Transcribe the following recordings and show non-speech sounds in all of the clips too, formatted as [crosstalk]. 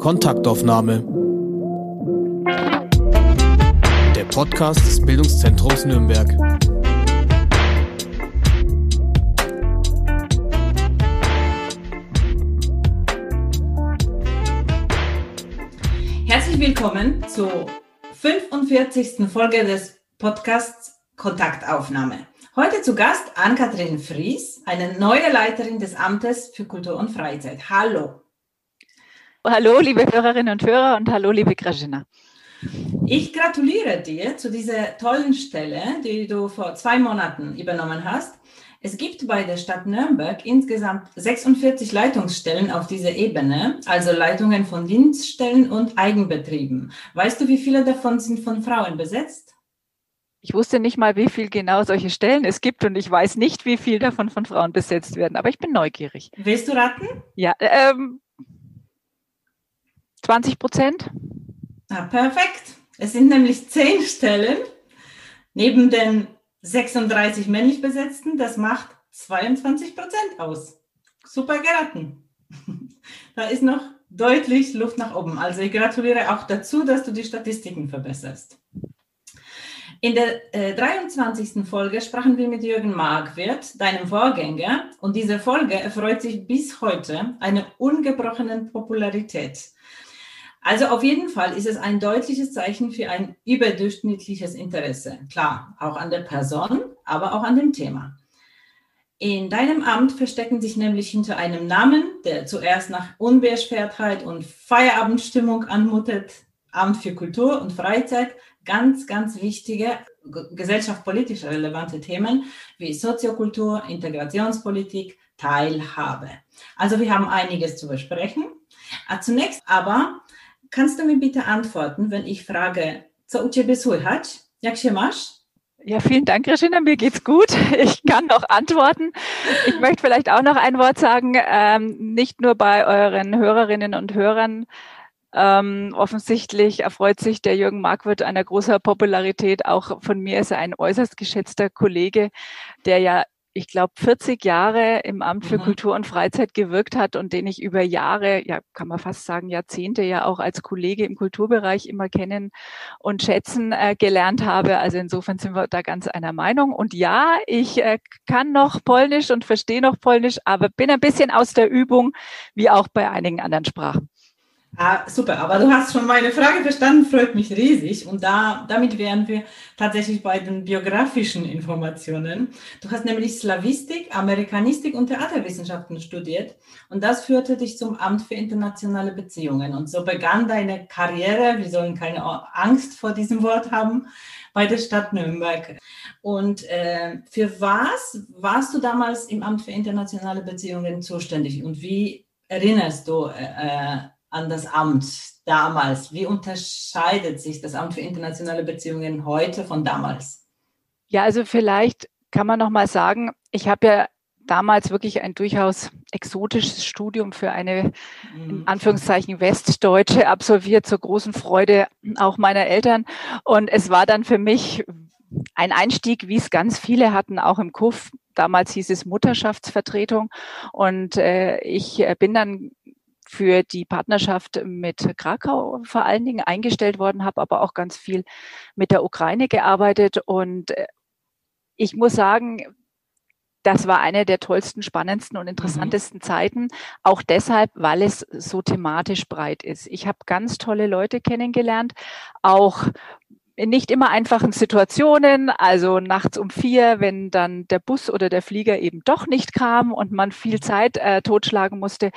Kontaktaufnahme. Der Podcast des Bildungszentrums Nürnberg. Herzlich willkommen zur 45. Folge des Podcasts Kontaktaufnahme. Heute zu Gast Ann-Kathrin Fries, eine neue Leiterin des Amtes für Kultur und Freizeit. Hallo. Hallo, liebe Hörerinnen und Hörer und hallo, liebe Grażyna. Ich gratuliere dir zu dieser tollen Stelle, die du vor zwei Monaten übernommen hast. Es gibt bei der Stadt Nürnberg insgesamt 46 Leitungsstellen auf dieser Ebene, also Leitungen von Dienststellen und Eigenbetrieben. Weißt du, wie viele davon sind von Frauen besetzt? Ich wusste nicht mal, wie viel genau solche Stellen es gibt und ich weiß nicht, wie viel davon von Frauen besetzt werden, aber ich bin neugierig. Willst du raten? Ja, ähm, 20 Prozent? Ah, perfekt. Es sind nämlich zehn Stellen neben den 36 männlich besetzten. Das macht 22 Prozent aus. Super geraten. [laughs] Da ist noch deutlich Luft nach oben. Also ich gratuliere auch dazu, dass du die Statistiken verbesserst. In der äh, 23. Folge sprachen wir mit Jürgen Markwirt, deinem Vorgänger, und diese Folge erfreut sich bis heute einer ungebrochenen Popularität. Also auf jeden Fall ist es ein deutliches Zeichen für ein überdurchschnittliches Interesse. Klar, auch an der Person, aber auch an dem Thema. In deinem Amt verstecken sich nämlich hinter einem Namen, der zuerst nach Unbeschwertheit und Feierabendstimmung anmutet, Amt für Kultur und Freizeit, ganz, ganz wichtige gesellschaftspolitisch relevante Themen wie Soziokultur, Integrationspolitik, Teilhabe. Also wir haben einiges zu besprechen. Ah, zunächst aber Kannst du mir bitte antworten, wenn ich frage, co u ciebie słychać? Jak się masz? Ja, vielen Dank, Regina. Mir geht's gut. [laughs] Ich kann noch antworten. Ich möchte vielleicht auch noch ein Wort sagen, ähm, nicht nur bei euren Hörerinnen und Hörern. Ähm, offensichtlich erfreut sich der Jürgen Markwirth einer großer Popularität. Auch von mir ist er ein äußerst geschätzter Kollege, der ja ich glaube, 40 Jahre im Amt für mhm. Kultur und Freizeit gewirkt hat und den ich über Jahre, ja, kann man fast sagen, Jahrzehnte ja auch als Kollege im Kulturbereich immer kennen und schätzen äh, gelernt habe. Also insofern sind wir da ganz einer Meinung. Und ja, ich äh, kann noch Polnisch und verstehe noch Polnisch, aber bin ein bisschen aus der Übung, wie auch bei einigen anderen Sprachen. Ah, super, aber du hast schon meine Frage verstanden, freut mich riesig. Und da, damit wären wir tatsächlich bei den biografischen Informationen. Du hast nämlich Slavistik, Amerikanistik und Theaterwissenschaften studiert. Und das führte dich zum Amt für internationale Beziehungen. Und so begann deine Karriere, wir sollen keine Angst vor diesem Wort haben, bei der Stadt Nürnberg. Und äh, für was warst du damals im Amt für internationale Beziehungen zuständig? Und wie erinnerst du äh, an das Amt damals? Wie unterscheidet sich das Amt für internationale Beziehungen heute von damals? Ja, also vielleicht kann man noch mal sagen, ich habe ja damals wirklich ein durchaus exotisches Studium für eine in mhm. Anführungszeichen Westdeutsche absolviert zur großen Freude auch meiner Eltern und es war dann für mich ein Einstieg, wie es ganz viele hatten, auch im KUF. Damals hieß es Mutterschaftsvertretung und äh, ich äh, bin dann für die Partnerschaft mit Krakau vor allen Dingen eingestellt worden, habe aber auch ganz viel mit der Ukraine gearbeitet. Und äh, ich muss sagen, das war eine der tollsten, spannendsten und mhm. interessantesten mhm. Zeiten. Auch deshalb, weil es so thematisch breit ist. Ich habe ganz tolle Leute kennengelernt, auch in nicht immer einfachen Situationen, also nachts um vier, wenn dann der Bus oder der Flieger eben doch nicht kam und man viel Zeit äh, totschlagen musste.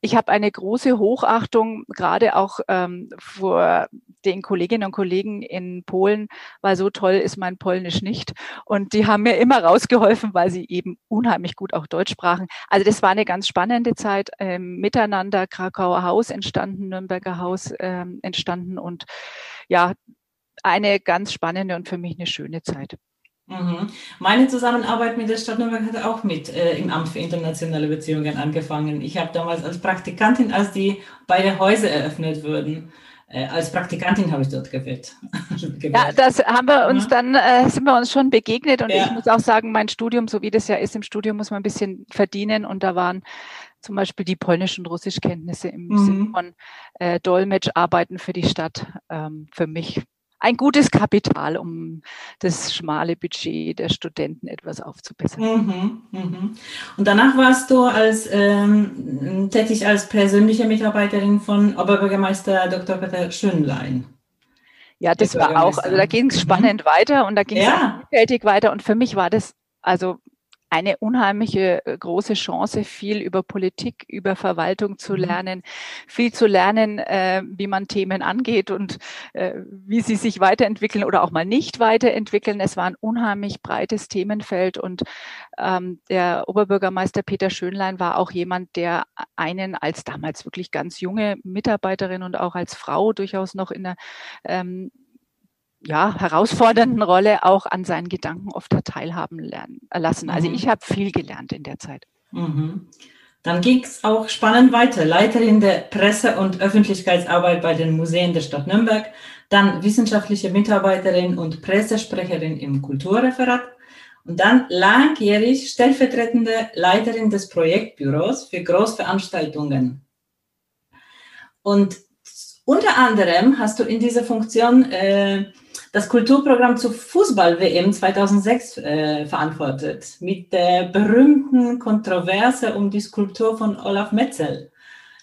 Ich habe eine große Hochachtung, gerade auch ähm, vor den Kolleginnen und Kollegen in Polen, weil so toll ist mein Polnisch nicht. Und die haben mir immer rausgeholfen, weil sie eben unheimlich gut auch Deutsch sprachen. Also das war eine ganz spannende Zeit ähm, miteinander. Krakauer Haus entstanden, Nürnberger Haus ähm, entstanden und ja, eine ganz spannende und für mich eine schöne Zeit. Mhm. Meine Zusammenarbeit mit der Stadt Nürnberg hat auch mit äh, im Amt für internationale Beziehungen angefangen. Ich habe damals als Praktikantin, als die beide Häuser eröffnet wurden, Äh, als Praktikantin habe ich dort gewählt. [laughs] ja, das haben wir uns dann, äh, sind wir uns schon begegnet und ja. ich muss auch sagen, mein Studium, so wie das ja ist, im Studium muss man ein bisschen verdienen und da waren zum Beispiel die polnischen Russischkenntnisse im mhm. Sinne von äh, Dolmetscharbeiten für die Stadt ähm, für mich ein gutes Kapital, um das schmale Budget der Studenten etwas aufzubessern. Mhm, mhm. Und danach warst du als ähm, tätig als persönliche Mitarbeiterin von Oberbürgermeister Dr. Peter Schönlein. Ja, das war auch, also da ging es mhm. spannend mhm. weiter und da ging es ja. vielfältig weiter und für mich war das also eine unheimliche äh, große Chance, viel über Politik, über Verwaltung zu mhm. lernen, viel zu lernen, äh, wie man Themen angeht und äh, wie sie sich weiterentwickeln oder auch mal nicht weiterentwickeln. Es war ein unheimlich breites Themenfeld und ähm, der Oberbürgermeister Peter Schönlein war auch jemand, der einen als damals wirklich ganz junge Mitarbeiterin und auch als Frau durchaus noch in der ähm, ja, herausfordernden Rolle auch an seinen Gedanken oft teilhaben lernen, äh, lassen. Also mhm. ich habe viel gelernt in der Zeit. Mhm. Dann ging es auch spannend weiter. Leiterin der Presse- und Öffentlichkeitsarbeit bei den Museen der Stadt Nürnberg, dann wissenschaftliche Mitarbeiterin und Pressesprecherin im Kulturreferat und dann langjährig stellvertretende Leiterin des Projektbüros für Großveranstaltungen. Und unter anderem hast du in dieser Funktion äh, das Kulturprogramm zur Fußball-WM 2006 äh, verantwortet, mit der berühmten Kontroverse um die Skulptur von Olaf Metzel.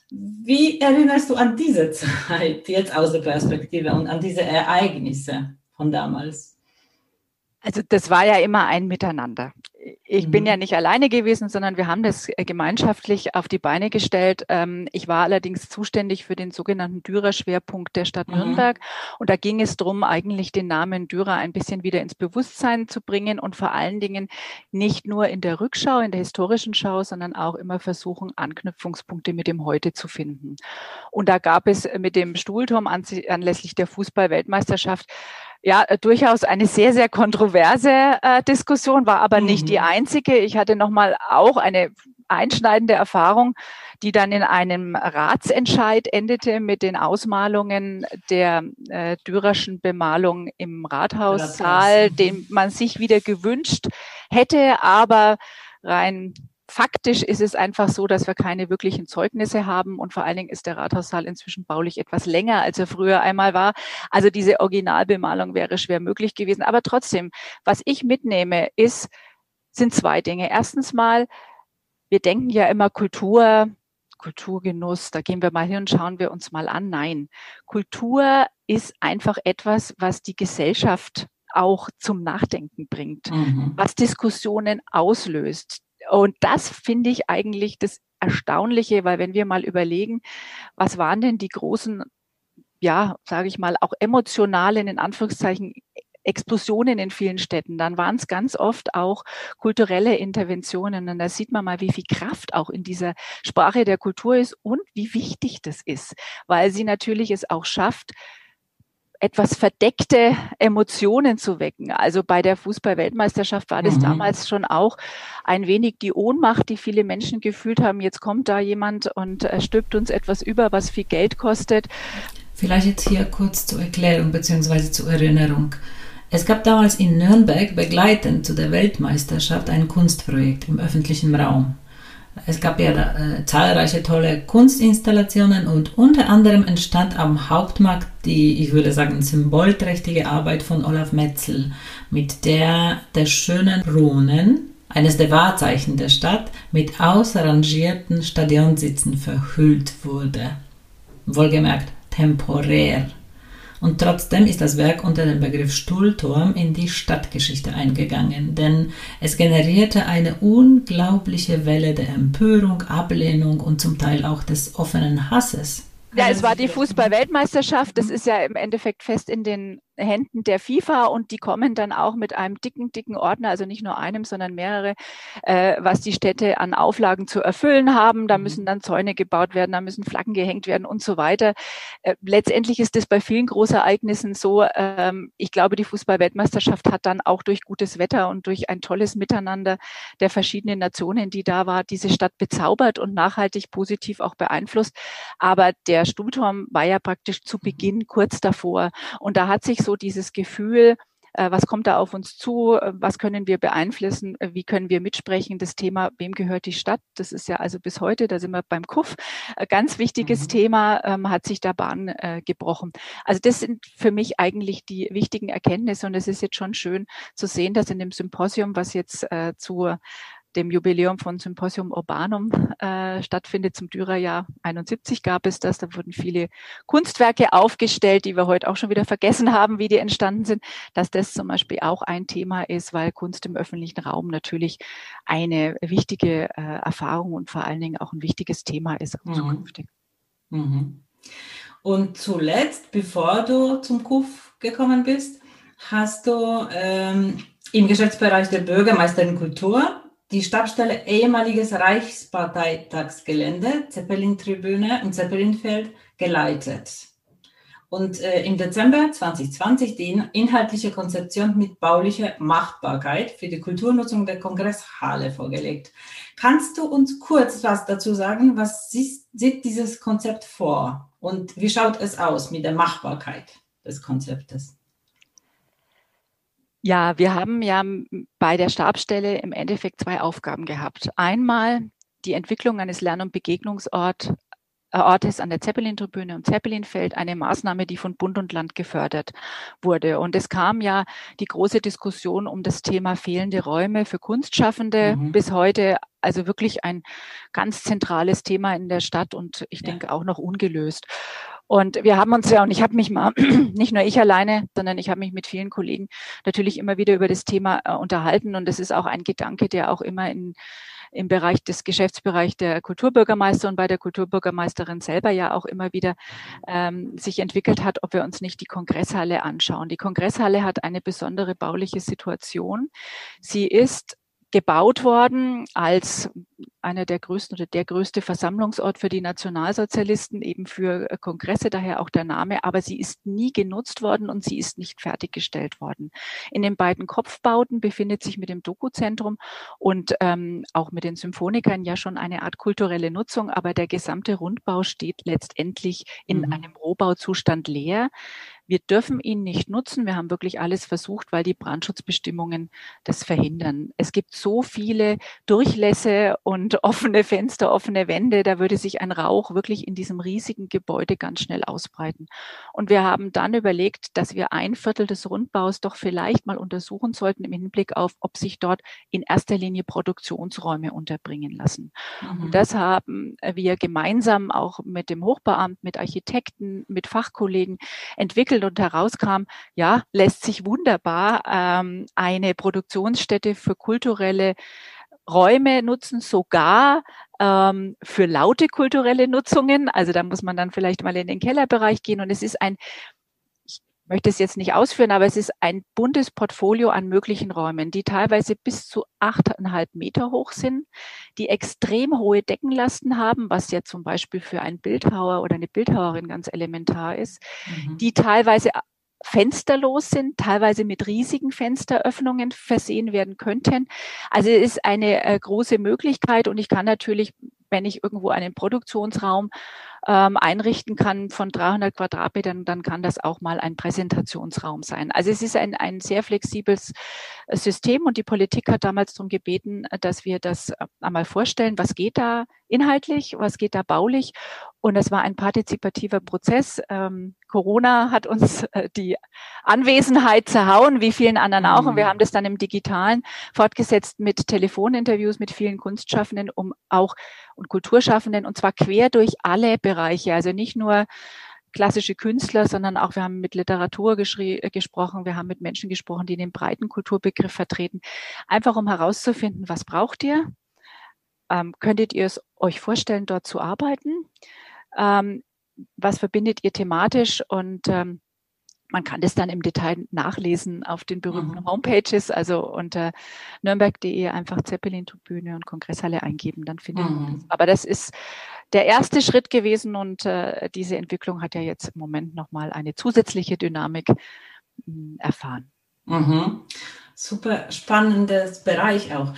Wie erinnerst du an diese Zeit jetzt aus der Perspektive und an diese Ereignisse von damals? Also das war ja immer ein Miteinander ich bin ja mhm. nicht alleine gewesen, sondern wir haben das äh, gemeinschaftlich auf die Beine gestellt. Ähm, ich war allerdings zuständig für den sogenannten Dürer-Schwerpunkt der Stadt mhm. Nürnberg. Und da ging es darum, eigentlich den Namen Dürer ein bisschen wieder ins Bewusstsein zu bringen und vor allen Dingen nicht nur in der Rückschau, in der historischen Schau, sondern auch immer versuchen, Anknüpfungspunkte mit dem Heute zu finden. Und da gab es mit dem Stuhlturm anlässlich der Fußball-Weltmeisterschaft ja äh, durchaus eine sehr, sehr kontroverse äh, Diskussion, war aber mhm. nicht die mhm. einzige. Ich hatte nochmal auch eine einschneidende Erfahrung, die dann in einem Ratsentscheid endete mit den Ausmalungen der äh, Dürerschen Bemalung im Rathaussaal, mhm. den man sich wieder gewünscht hätte, aber rein Faktisch ist es einfach so, dass wir keine wirklichen Zeugnisse haben und vor allen Dingen ist der Rathaussaal inzwischen baulich etwas länger, als er früher einmal war. Also diese Originalbemalung wäre schwer möglich gewesen. Aber trotzdem, was ich mitnehme, ist, sind zwei Dinge. Erstens mal, wir denken ja immer Kultur, Kulturgenuss, da gehen wir mal hin und schauen wir uns mal an. Nein, Kultur ist einfach etwas, was die Gesellschaft auch zum Nachdenken bringt, mhm. was Diskussionen auslöst, und das finde ich eigentlich das Erstaunliche, weil wenn wir mal überlegen, was waren denn die großen, ja, sage ich mal, auch emotionalen, in Anführungszeichen, Explosionen in vielen Städten, dann waren es ganz oft auch kulturelle Interventionen. Und da sieht man mal, wie viel Kraft auch in dieser Sprache der Kultur ist und wie wichtig das ist, weil sie natürlich es auch schafft, etwas verdeckte Emotionen zu wecken. Also bei der Fußball-Weltmeisterschaft war das mhm. damals schon auch ein wenig die Ohnmacht, die viele Menschen gefühlt haben. Jetzt kommt da jemand und äh, stülpt uns etwas über, was viel Geld kostet. Vielleicht jetzt hier kurz zur Erklärung bzw. zur Erinnerung. Es gab damals in Nürnberg begleitend zu der Weltmeisterschaft ein Kunstprojekt im öffentlichen Raum. Es gab ja äh, zahlreiche tolle Kunstinstallationen und unter anderem entstand am Hauptmarkt die, ich würde sagen, symbolträchtige Arbeit von Olaf Metzel, mit der der schönen Runen, eines der Wahrzeichen der Stadt, mit ausrangierten Stadionsitzen verhüllt wurde. Wohlgemerkt temporär und trotzdem ist das Werk unter dem Begriff Stuhlturm in die Stadtgeschichte eingegangen, denn es generierte eine unglaubliche Welle der Empörung, Ablehnung und zum Teil auch des offenen Hasses. Ja, es war die Fußball-Weltmeisterschaft. Das ist ja im Endeffekt fest in den Händen der FIFA und die kommen dann auch mit einem dicken, dicken Ordner, also nicht nur einem, sondern mehrere, äh, was die Städte an Auflagen zu erfüllen haben. Da mhm. müssen dann Zäune gebaut werden, da müssen Flaggen gehängt werden und so weiter. Äh, letztendlich ist es bei vielen Großereignissen so, ähm, ich glaube, die Fußball-Weltmeisterschaft hat dann auch durch gutes Wetter und durch ein tolles Miteinander der verschiedenen Nationen, die da war, diese Stadt bezaubert und nachhaltig positiv auch beeinflusst. Aber der Stuhlturm war ja praktisch zu mhm. Beginn kurz davor. Und da hat sich so dieses Gefühl, äh, was kommt da auf uns zu, äh, was können wir beeinflussen, äh, wie können wir mitsprechen. Das Thema, wem gehört die Stadt, das ist ja also bis heute, da sind wir beim Kuff, ganz wichtiges mhm. Thema, ähm, hat sich der Bahn äh, gebrochen. Also das sind für mich eigentlich die wichtigen Erkenntnisse und es ist jetzt schon schön zu sehen, dass in dem Symposium, was jetzt äh, zur dem Jubiläum von Symposium Urbanum äh, stattfindet. Zum Dürerjahr 71 gab es das. Da wurden viele Kunstwerke aufgestellt, die wir heute auch schon wieder vergessen haben, wie die entstanden sind. Dass das zum Beispiel auch ein Thema ist, weil Kunst im öffentlichen Raum natürlich eine wichtige äh, Erfahrung und vor allen Dingen auch ein wichtiges Thema ist auch mhm. zukünftig. Mhm. Und zuletzt, bevor du zum KUF gekommen bist, hast du ähm, im Geschäftsbereich der Bürgermeisterin Kultur die Stabstelle ehemaliges Reichsparteitagsgelände, Zeppelin-Tribüne und Zeppelinfeld geleitet. Und äh, im Dezember 2020 die inhaltliche Konzeption mit baulicher Machbarkeit für die Kulturnutzung der Kongresshalle vorgelegt. Kannst du uns kurz was dazu sagen? Was sieht, sieht dieses Konzept vor und wie schaut es aus mit der Machbarkeit des Konzeptes? Ja, wir haben ja bei der Stabstelle im Endeffekt zwei Aufgaben gehabt. Einmal die Entwicklung eines Lern- und Begegnungsortes Ortes an der Zeppelin-Tribüne und Zeppelinfeld, eine Maßnahme, die von Bund und Land gefördert wurde. Und es kam ja die große Diskussion um das Thema fehlende Räume für Kunstschaffende mhm. bis heute. Also wirklich ein ganz zentrales Thema in der Stadt und ich ja. denke auch noch ungelöst. Und wir haben uns ja, und ich habe mich mal, [clears throat] nicht nur ich alleine, sondern ich habe mich mit vielen Kollegen natürlich immer wieder über das Thema äh, unterhalten. Und das ist auch ein Gedanke, der auch immer in, im Bereich des Geschäftsbereichs der Kulturbürgermeister und bei der Kulturbürgermeisterin selber ja auch immer wieder ähm, sich entwickelt hat, ob wir uns nicht die Kongresshalle anschauen. Die Kongresshalle hat eine besondere bauliche Situation. Sie ist gebaut worden als einer der größten oder der größte Versammlungsort für die Nationalsozialisten, eben für äh, Kongresse, daher auch der Name, aber sie ist nie genutzt worden und sie ist nicht fertiggestellt worden. In den beiden Kopfbauten befindet sich mit dem Dokuzentrum und ähm, auch mit den Symphonikern ja schon eine Art kulturelle Nutzung, aber der gesamte Rundbau steht letztendlich in mhm. einem Rohbauzustand leer. Wir dürfen ihn nicht nutzen. Wir haben wirklich alles versucht, weil die Brandschutzbestimmungen das verhindern. Es gibt so viele Durchlässe und offene Fenster, offene Wände. Da würde sich ein Rauch wirklich in diesem riesigen Gebäude ganz schnell ausbreiten. Und wir haben dann überlegt, dass wir ein Viertel des Rundbaus doch vielleicht mal untersuchen sollten im Hinblick auf, ob sich dort in erster Linie Produktionsräume unterbringen lassen. Mhm. Und das haben wir gemeinsam auch mit dem Hochbeamt, mit Architekten, mit Fachkollegen entwickelt entwickelt und herauskam, ja, lässt sich wunderbar ähm, eine Produktionsstätte für kulturelle Räume nutzen, sogar ähm, für laute kulturelle Nutzungen. Also da muss man dann vielleicht mal in den Kellerbereich gehen und es ist ein möchte es jetzt nicht ausführen, aber es ist ein buntes Portfolio an möglichen Räumen, die teilweise bis zu achteinhalb Meter hoch sind, die extrem hohe Deckenlasten haben, was ja zum Beispiel für einen Bildhauer oder eine Bildhauerin ganz elementar ist, mhm. die teilweise fensterlos sind, teilweise mit riesigen Fensteröffnungen versehen werden könnten. Also es ist eine äh, große Möglichkeit und ich kann natürlich, wenn ich irgendwo einen Produktionsraum ähm, einrichten kann von 300 Quadratmetern, dann kann das auch mal ein Präsentationsraum sein. Also es ist ein, ein sehr flexibles äh, System und die Politik hat damals darum gebeten, dass wir das äh, einmal vorstellen, was geht da inhaltlich, was geht da baulich. Und es war ein partizipativer Prozess. Ähm, Corona hat uns äh, die Anwesenheit zerhauen, wie vielen anderen auch. Und wir mhm. haben das dann im Digitalen fortgesetzt mit Telefoninterviews mit vielen Kunstschaffenden, um auch und Kulturschaffenden und zwar quer durch alle Bereiche. Also nicht nur klassische Künstler, sondern auch wir haben mit Literatur äh, gesprochen, wir haben mit Menschen gesprochen, die den breiten Kulturbegriff vertreten, einfach um herauszufinden, was braucht ihr? Ähm, könntet ihr es euch vorstellen, dort zu arbeiten? Ähm, was verbindet ihr thematisch? Und ähm, man kann das dann im Detail nachlesen auf den berühmten mhm. Homepages, also unter nürnberg.de einfach Zeppelin-Tribüne und Kongresshalle eingeben, dann findet mhm. man das. Aber das ist der erste Schritt gewesen und äh, diese Entwicklung hat ja jetzt im Moment nochmal eine zusätzliche Dynamik mh, hm, erfahren. Mhm. Super spannendes Bereich auch.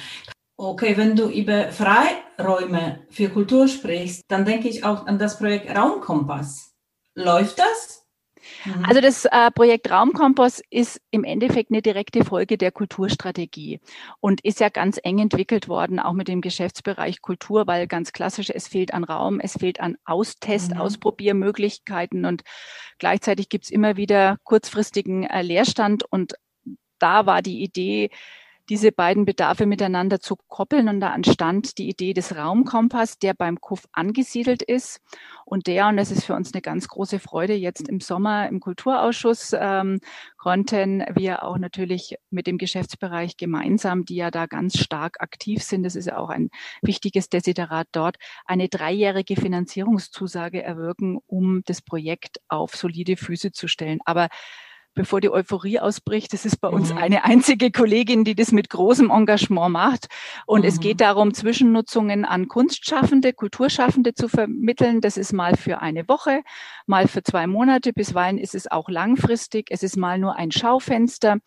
Okay, wenn du über Freiräume für Kultur sprichst, dann denke ich auch an das Projekt Raumkompass. Läuft das? Mhm. Also das äh, Projekt Raumkompass ist im Endeffekt eine direkte Folge der Kulturstrategie und ist ja ganz eng entwickelt worden, auch mit dem Geschäftsbereich Kultur, weil ganz klassisch, es fehlt an Raum, es fehlt an Austest, mhm. Ausprobiermöglichkeiten und gleichzeitig gibt es immer wieder kurzfristigen äh, Leerstand und da war die Idee, diese beiden Bedarfe miteinander zu koppeln. Und da entstand die Idee des Raumkompass, der beim KUF angesiedelt ist. Und der, und das ist für uns eine ganz große Freude, jetzt im Sommer im Kulturausschuss ähm, konnten wir auch natürlich mit dem Geschäftsbereich gemeinsam, die ja da ganz stark aktiv sind, das ist ja auch ein wichtiges Desiderat dort, eine dreijährige Finanzierungszusage erwirken, um das Projekt auf solide Füße zu stellen. Aber bevor die Euphorie ausbricht. Das ist bei uns mhm. eine einzige Kollegin, die das mit großem Engagement macht. Und mhm. es geht darum, Zwischennutzungen an Kunstschaffende, Kulturschaffende zu vermitteln. Das ist mal für eine Woche, mal für zwei Monate. Bisweilen ist es auch langfristig. Es ist mal nur ein Schaufenster.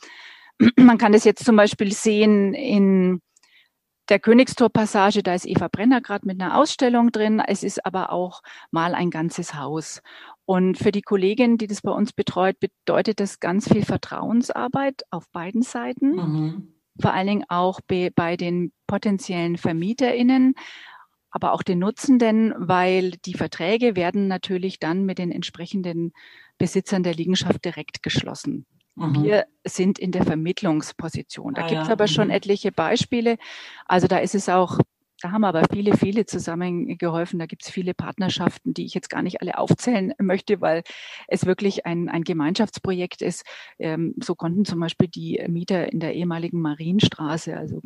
[clears throat] Man kann das jetzt zum Beispiel sehen in der Königstor-Passage, da ist Eva Brenner gerade mit einer Ausstellung drin. Es ist aber auch mal ein ganzes Haus. Und für die Kollegin, die das bei uns betreut, bedeutet das ganz viel Vertrauensarbeit auf beiden Seiten. Mhm. Vor allen Dingen auch bei, bei den potenziellen VermieterInnen, aber auch den Nutzenden, weil die Verträge werden natürlich dann mit den entsprechenden Besitzern der Liegenschaft direkt geschlossen. Mhm. Wir sind in der Vermittlungsposition. Da ah, gibt es ja. aber schon mhm. etliche Beispiele. Also da ist es auch da haben aber viele, viele zusammengeholfen. Da gibt es viele Partnerschaften, die ich jetzt gar nicht alle aufzählen [laughs] möchte, weil es wirklich ein, ein Gemeinschaftsprojekt ist. Ähm, so konnten zum Beispiel die Mieter in der ehemaligen Marienstraße, also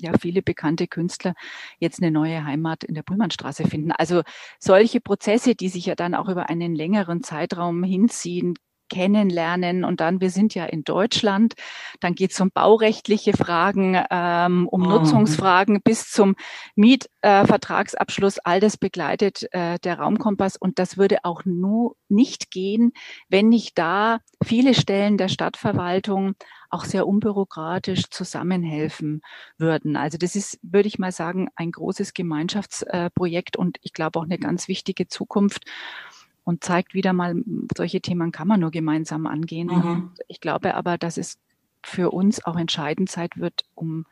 ja, viele bekannte Künstler jetzt eine neue Heimat in der Brümmannstraße finden. Also solche Prozesse, die sich ja dann auch über einen längeren Zeitraum hinziehen, kennenlernen und dann, wir sind ja in Deutschland, dann geht es um baurechtliche Fragen, ähm, um mhm. Nutzungsfragen bis zum Mietvertragsabschluss. Äh, All das begleitet äh, der Raumkompass und das würde auch nur nicht gehen, wenn nicht da viele Stellen der Stadtverwaltung auch sehr unbürokratisch zusammenhelfen würden. Also das ist, würde ich mal sagen, ein großes Gemeinschaftsprojekt und ich glaube auch eine ganz wichtige Zukunft und zeigt wieder mal, solche Themen kann man nur gemeinsam angehen. Mhm. Ich glaube aber, dass es für uns auch entscheidend sein wird, um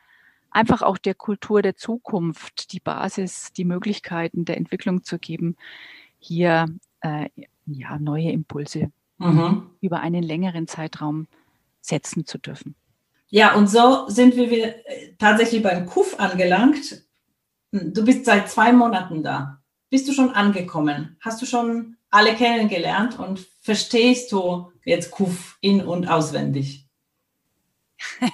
einfach auch der Kultur der Zukunft die Basis, die Möglichkeiten der Entwicklung zu geben, hier äh, ja, neue Impulse mhm. über einen längeren Zeitraum setzen zu dürfen. Ja, und so sind wir äh, tatsächlich beim KUF angelangt. Du bist seit zwei Monaten da. Bist du schon angekommen? Hast du schon alle kennengelernt und verstehst du jetzt Kuf in- und auswendig? [laughs]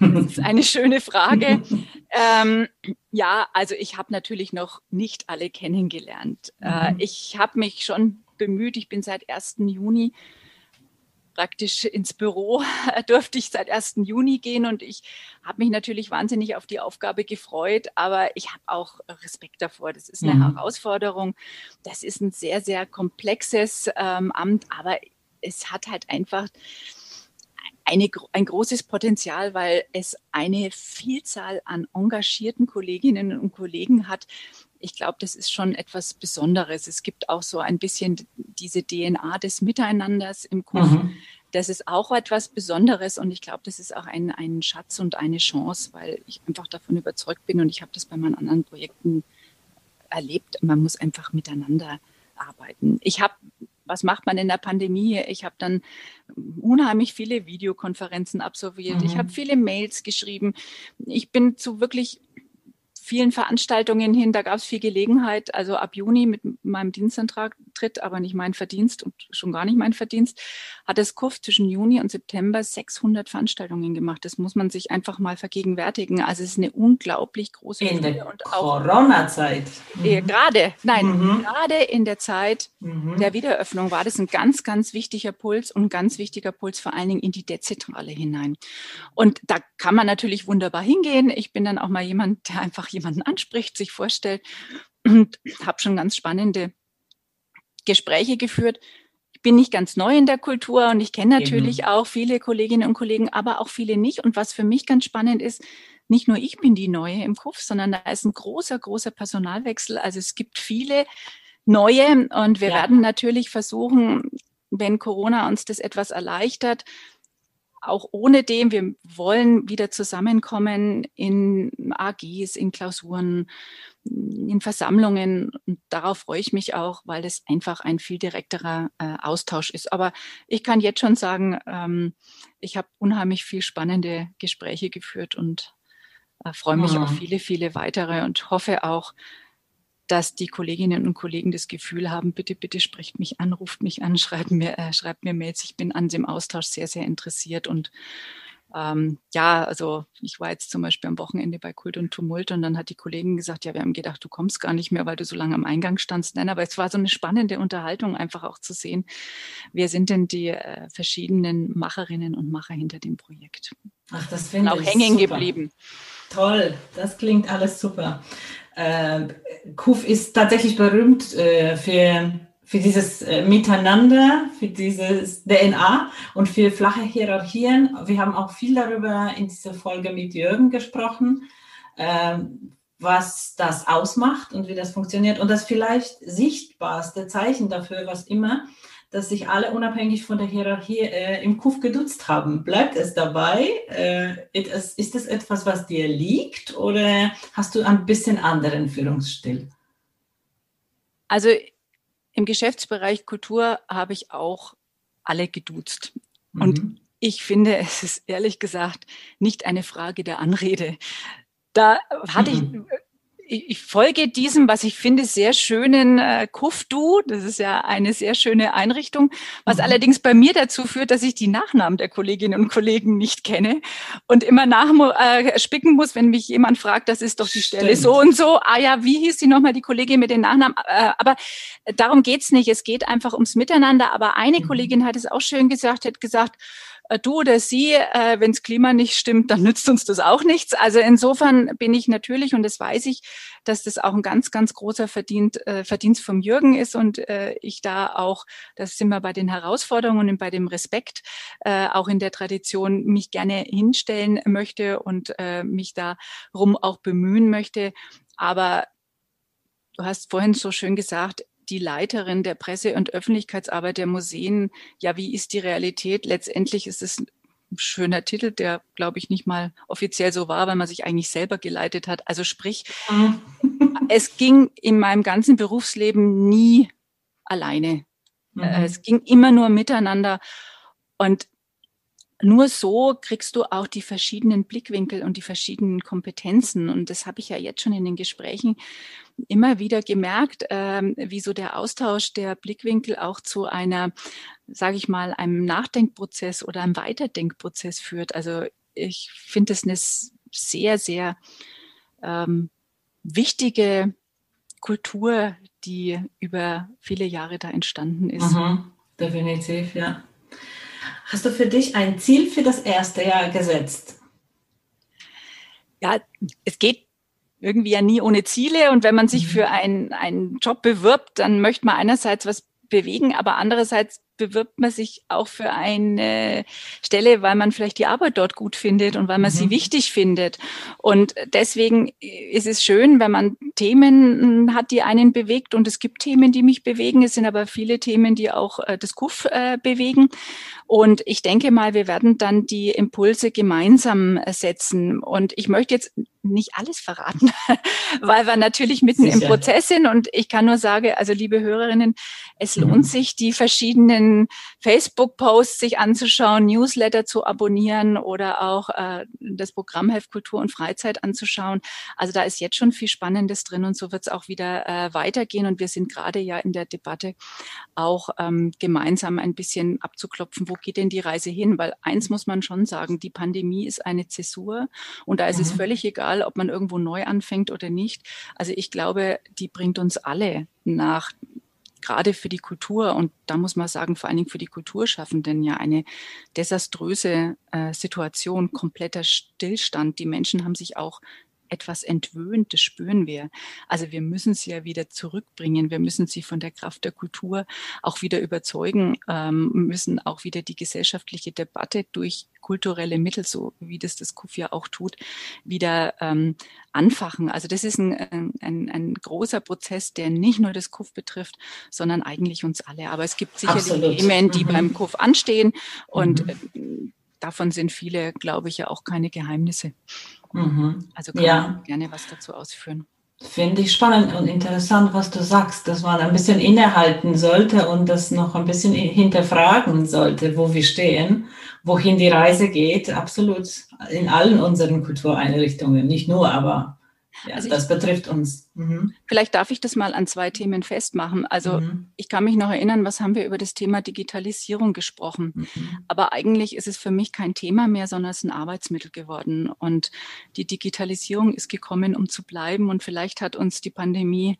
Das ist eine schöne Frage. ähm, ja, also ich habe natürlich noch nicht alle kennengelernt. Äh, mhm. Ich habe mich schon bemüht. Ich bin seit 1. Juni praktisch ins Büro durfte ich seit 1. Juni gehen und ich habe mich natürlich wahnsinnig auf die Aufgabe gefreut, aber ich habe auch Respekt davor. Das ist eine mhm. Herausforderung. Das ist ein sehr, sehr komplexes ähm, Amt, aber es hat halt einfach eine, ein großes Potenzial, weil es eine Vielzahl an engagierten Kolleginnen und Kollegen hat. Ich glaube, das ist schon etwas Besonderes. Es gibt auch so ein bisschen diese DNA des Miteinanders im Kurs. Mhm. Das ist auch etwas Besonderes und ich glaube, das ist auch ein, ein Schatz und eine Chance, weil ich einfach davon überzeugt bin und ich habe das bei meinen anderen Projekten erlebt. Man muss einfach miteinander arbeiten. Ich habe was macht man in der Pandemie? Ich habe dann unheimlich viele Videokonferenzen absolviert. Mhm. Ich habe viele Mails geschrieben. Ich bin zu wirklich vielen Veranstaltungen hin. Da gab es viel Gelegenheit. Also ab Juni mit meinem Dienstantrag tritt, aber nicht mein Verdienst und schon gar nicht mein Verdienst, hat das KUF zwischen Juni und September 600 Veranstaltungen gemacht. Das muss man sich einfach mal vergegenwärtigen. Also es ist eine unglaublich große in der Corona-Zeit. Mhm. Gerade, nein, mhm. gerade in der Zeit mhm. der Wiedereröffnung war das ein ganz, ganz wichtiger Puls und ein ganz wichtiger Puls vor allen Dingen in die Dezentrale hinein. Und da kann man natürlich wunderbar hingehen. Ich bin dann auch mal jemand, der einfach jemanden anspricht, sich vorstellt und habe schon ganz spannende Gespräche geführt. Ich bin nicht ganz neu in der Kultur und ich kenne natürlich Eben. auch viele Kolleginnen und Kollegen, aber auch viele nicht. Und was für mich ganz spannend ist, nicht nur ich bin die Neue im KUF, sondern da ist ein großer, großer Personalwechsel. Also es gibt viele Neue und wir ja. werden natürlich versuchen, wenn Corona uns das etwas erleichtert, auch ohne dem, wir wollen wieder zusammenkommen in AGs, in Klausuren, in Versammlungen. Und darauf freue ich mich auch, weil das einfach ein viel direkterer äh, Austausch ist. Aber ich kann jetzt schon sagen, ähm, ich habe unheimlich viel spannende Gespräche geführt und äh, freue mich mhm. auf viele, viele weitere und hoffe auch, dass die Kolleginnen und Kollegen das Gefühl haben, bitte, bitte sprecht mich an, ruft mich an, [laughs] schreibt mir, äh, schreibt mir Mails. Ich bin an dem Austausch sehr, sehr interessiert und ähm, ja, also ich war jetzt zum Beispiel am Wochenende bei Kult und Tumult und dann hat die Kollegin gesagt, ja, wir haben gedacht, du kommst gar nicht mehr, weil du so lange am Eingang standst. Nein, aber es war so eine spannende Unterhaltung, einfach auch zu sehen, wer sind denn die äh, verschiedenen Macherinnen und Macher hinter dem Projekt. Ach, das finde ich auch hängen super. geblieben. Toll, das klingt alles super. Äh, KUF ist tatsächlich berühmt äh, für für dieses äh, Miteinander, für dieses DNA und für flache Hierarchien. Wir haben auch viel darüber in dieser Folge mit Jürgen gesprochen, äh, was das ausmacht und wie das funktioniert. Und das vielleicht sichtbarste Zeichen dafür, was immer, dass sich alle unabhängig von der Hierarchie äh, im Kuf geduzt haben. Bleibt es dabei? Äh, ist, es etwas, was dir liegt oder hast du ein bisschen anderen Führungsstil? Also im Geschäftsbereich Kultur habe ich auch alle geduzt. Mhm. Und ich finde, [laughs] es ist ehrlich gesagt nicht eine Frage der Anrede. Da hatte mhm. ich ich folge diesem, was ich finde, sehr schönen äh, Kufdu. Das ist ja eine sehr schöne Einrichtung, was mhm. allerdings bei mir dazu führt, dass ich die Nachnamen der Kolleginnen und Kollegen nicht kenne und immer nachspicken äh, muss, wenn mich jemand fragt, das ist doch die Stimmt. Stelle so und so. Ah ja, wie hieß die nochmal, die Kollegin mit den Nachnamen? Äh, aber darum geht's nicht. Es geht einfach ums Miteinander. Aber eine mhm. Kollegin hat es auch schön gesagt, hat gesagt, äh, du oder sie, äh, wenn das Klima nicht stimmt, dann nützt uns das auch nichts. Also insofern bin ich natürlich, und das weiß ich, dass das auch ein ganz, ganz großer Verdient, äh, Verdienst vom Jürgen ist und äh, ich da auch, das sind wir bei den Herausforderungen und bei dem Respekt, äh, auch in der Tradition mich gerne hinstellen möchte und äh, mich darum auch bemühen möchte. Aber du hast vorhin so schön gesagt, die Leiterin der Presse- und Öffentlichkeitsarbeit der Museen. Ja, wie ist die Realität? Letztendlich ist es ein schöner Titel, der, glaube ich, nicht mal offiziell so war, weil man sich eigentlich selber geleitet hat. Also sprich, mhm. es ging in meinem ganzen Berufsleben nie alleine. Mhm. Es ging immer nur miteinander. Und nur so kriegst du auch die verschiedenen Blickwinkel und die verschiedenen Kompetenzen. Und das habe ich ja jetzt schon in den Gesprächen immer wieder gemerkt, ähm, wie so der Austausch der Blickwinkel auch zu einer, sage ich mal, einem Nachdenkprozess oder einem Weiterdenkprozess führt. Also ich finde es eine sehr, sehr ähm, wichtige Kultur, die über viele Jahre da entstanden ist. Mhm, definitiv, ja. Hast du für dich ein Ziel für das erste Jahr gesetzt? Ja, es geht irgendwie ja nie ohne Ziele. Und wenn man sich mhm. für einen, einen Job bewirbt, dann möchte man einerseits was bewegen, aber andererseits bewirbt man sich auch für eine Stelle, weil man vielleicht die Arbeit dort gut findet und weil man mhm. sie wichtig findet. Und deswegen ist es schön, wenn man Themen hat, die einen bewegt. Und es gibt Themen, die mich bewegen. Es sind aber viele Themen, die auch äh, das KUF äh, bewegen. Und ich denke mal, wir werden dann die Impulse gemeinsam setzen. Und ich möchte jetzt nicht alles verraten, [laughs] weil wir natürlich mitten Sicher. im Prozess sind. Und ich kann nur sagen, also liebe Hörerinnen, es lohnt mhm. sich, die verschiedenen den Facebook-Posts sich anzuschauen, Newsletter zu abonnieren oder auch äh, das Programmheft Kultur und Freizeit anzuschauen. Also da ist jetzt schon viel Spannendes drin und so wird es auch wieder äh, weitergehen. Und wir sind gerade ja in der Debatte auch ähm, gemeinsam ein bisschen abzuklopfen, wo geht denn die Reise hin? Weil eins muss man schon sagen, die Pandemie ist eine Zäsur und da ist mhm. es völlig egal, ob man irgendwo neu anfängt oder nicht. Also ich glaube, die bringt uns alle nach gerade für die Kultur und da muss man sagen, vor allen Dingen für die Kulturschaffenden ja eine desaströse äh, Situation, kompletter Stillstand. Die Menschen haben sich auch etwas entwöhnt, das spüren wir. Also wir müssen sie ja wieder zurückbringen, wir müssen sie von der Kraft der Kultur auch wieder überzeugen, ähm, müssen auch wieder die gesellschaftliche Debatte durch kulturelle Mittel, so wie das das KUF ja auch tut, wieder ähm, anfachen. Also das ist ein, ein, ein großer Prozess, der nicht nur das KUF betrifft, sondern eigentlich uns alle. Aber es gibt sicherlich Absolut. Themen, die mhm. beim KUF anstehen und mhm. davon sind viele, glaube ich, ja auch keine Geheimnisse. Mhm. Also kann ja. gerne was dazu ausführen. Finde ich spannend und interessant, was du sagst, dass man ein bisschen innehalten sollte und das noch ein bisschen hinterfragen sollte, wo wir stehen, wohin die Reise geht. Absolut in allen unseren Kultureinrichtungen, nicht nur, aber ja, also das ich, betrifft uns. Mhm. Vielleicht darf ich das mal an zwei Themen festmachen. Also mhm. ich kann mich noch erinnern, was haben wir über das Thema Digitalisierung gesprochen. Mhm. Aber eigentlich ist es für mich kein Thema mehr, sondern es ist ein Arbeitsmittel geworden. Und die Digitalisierung ist gekommen, um zu bleiben. Und vielleicht hat uns die Pandemie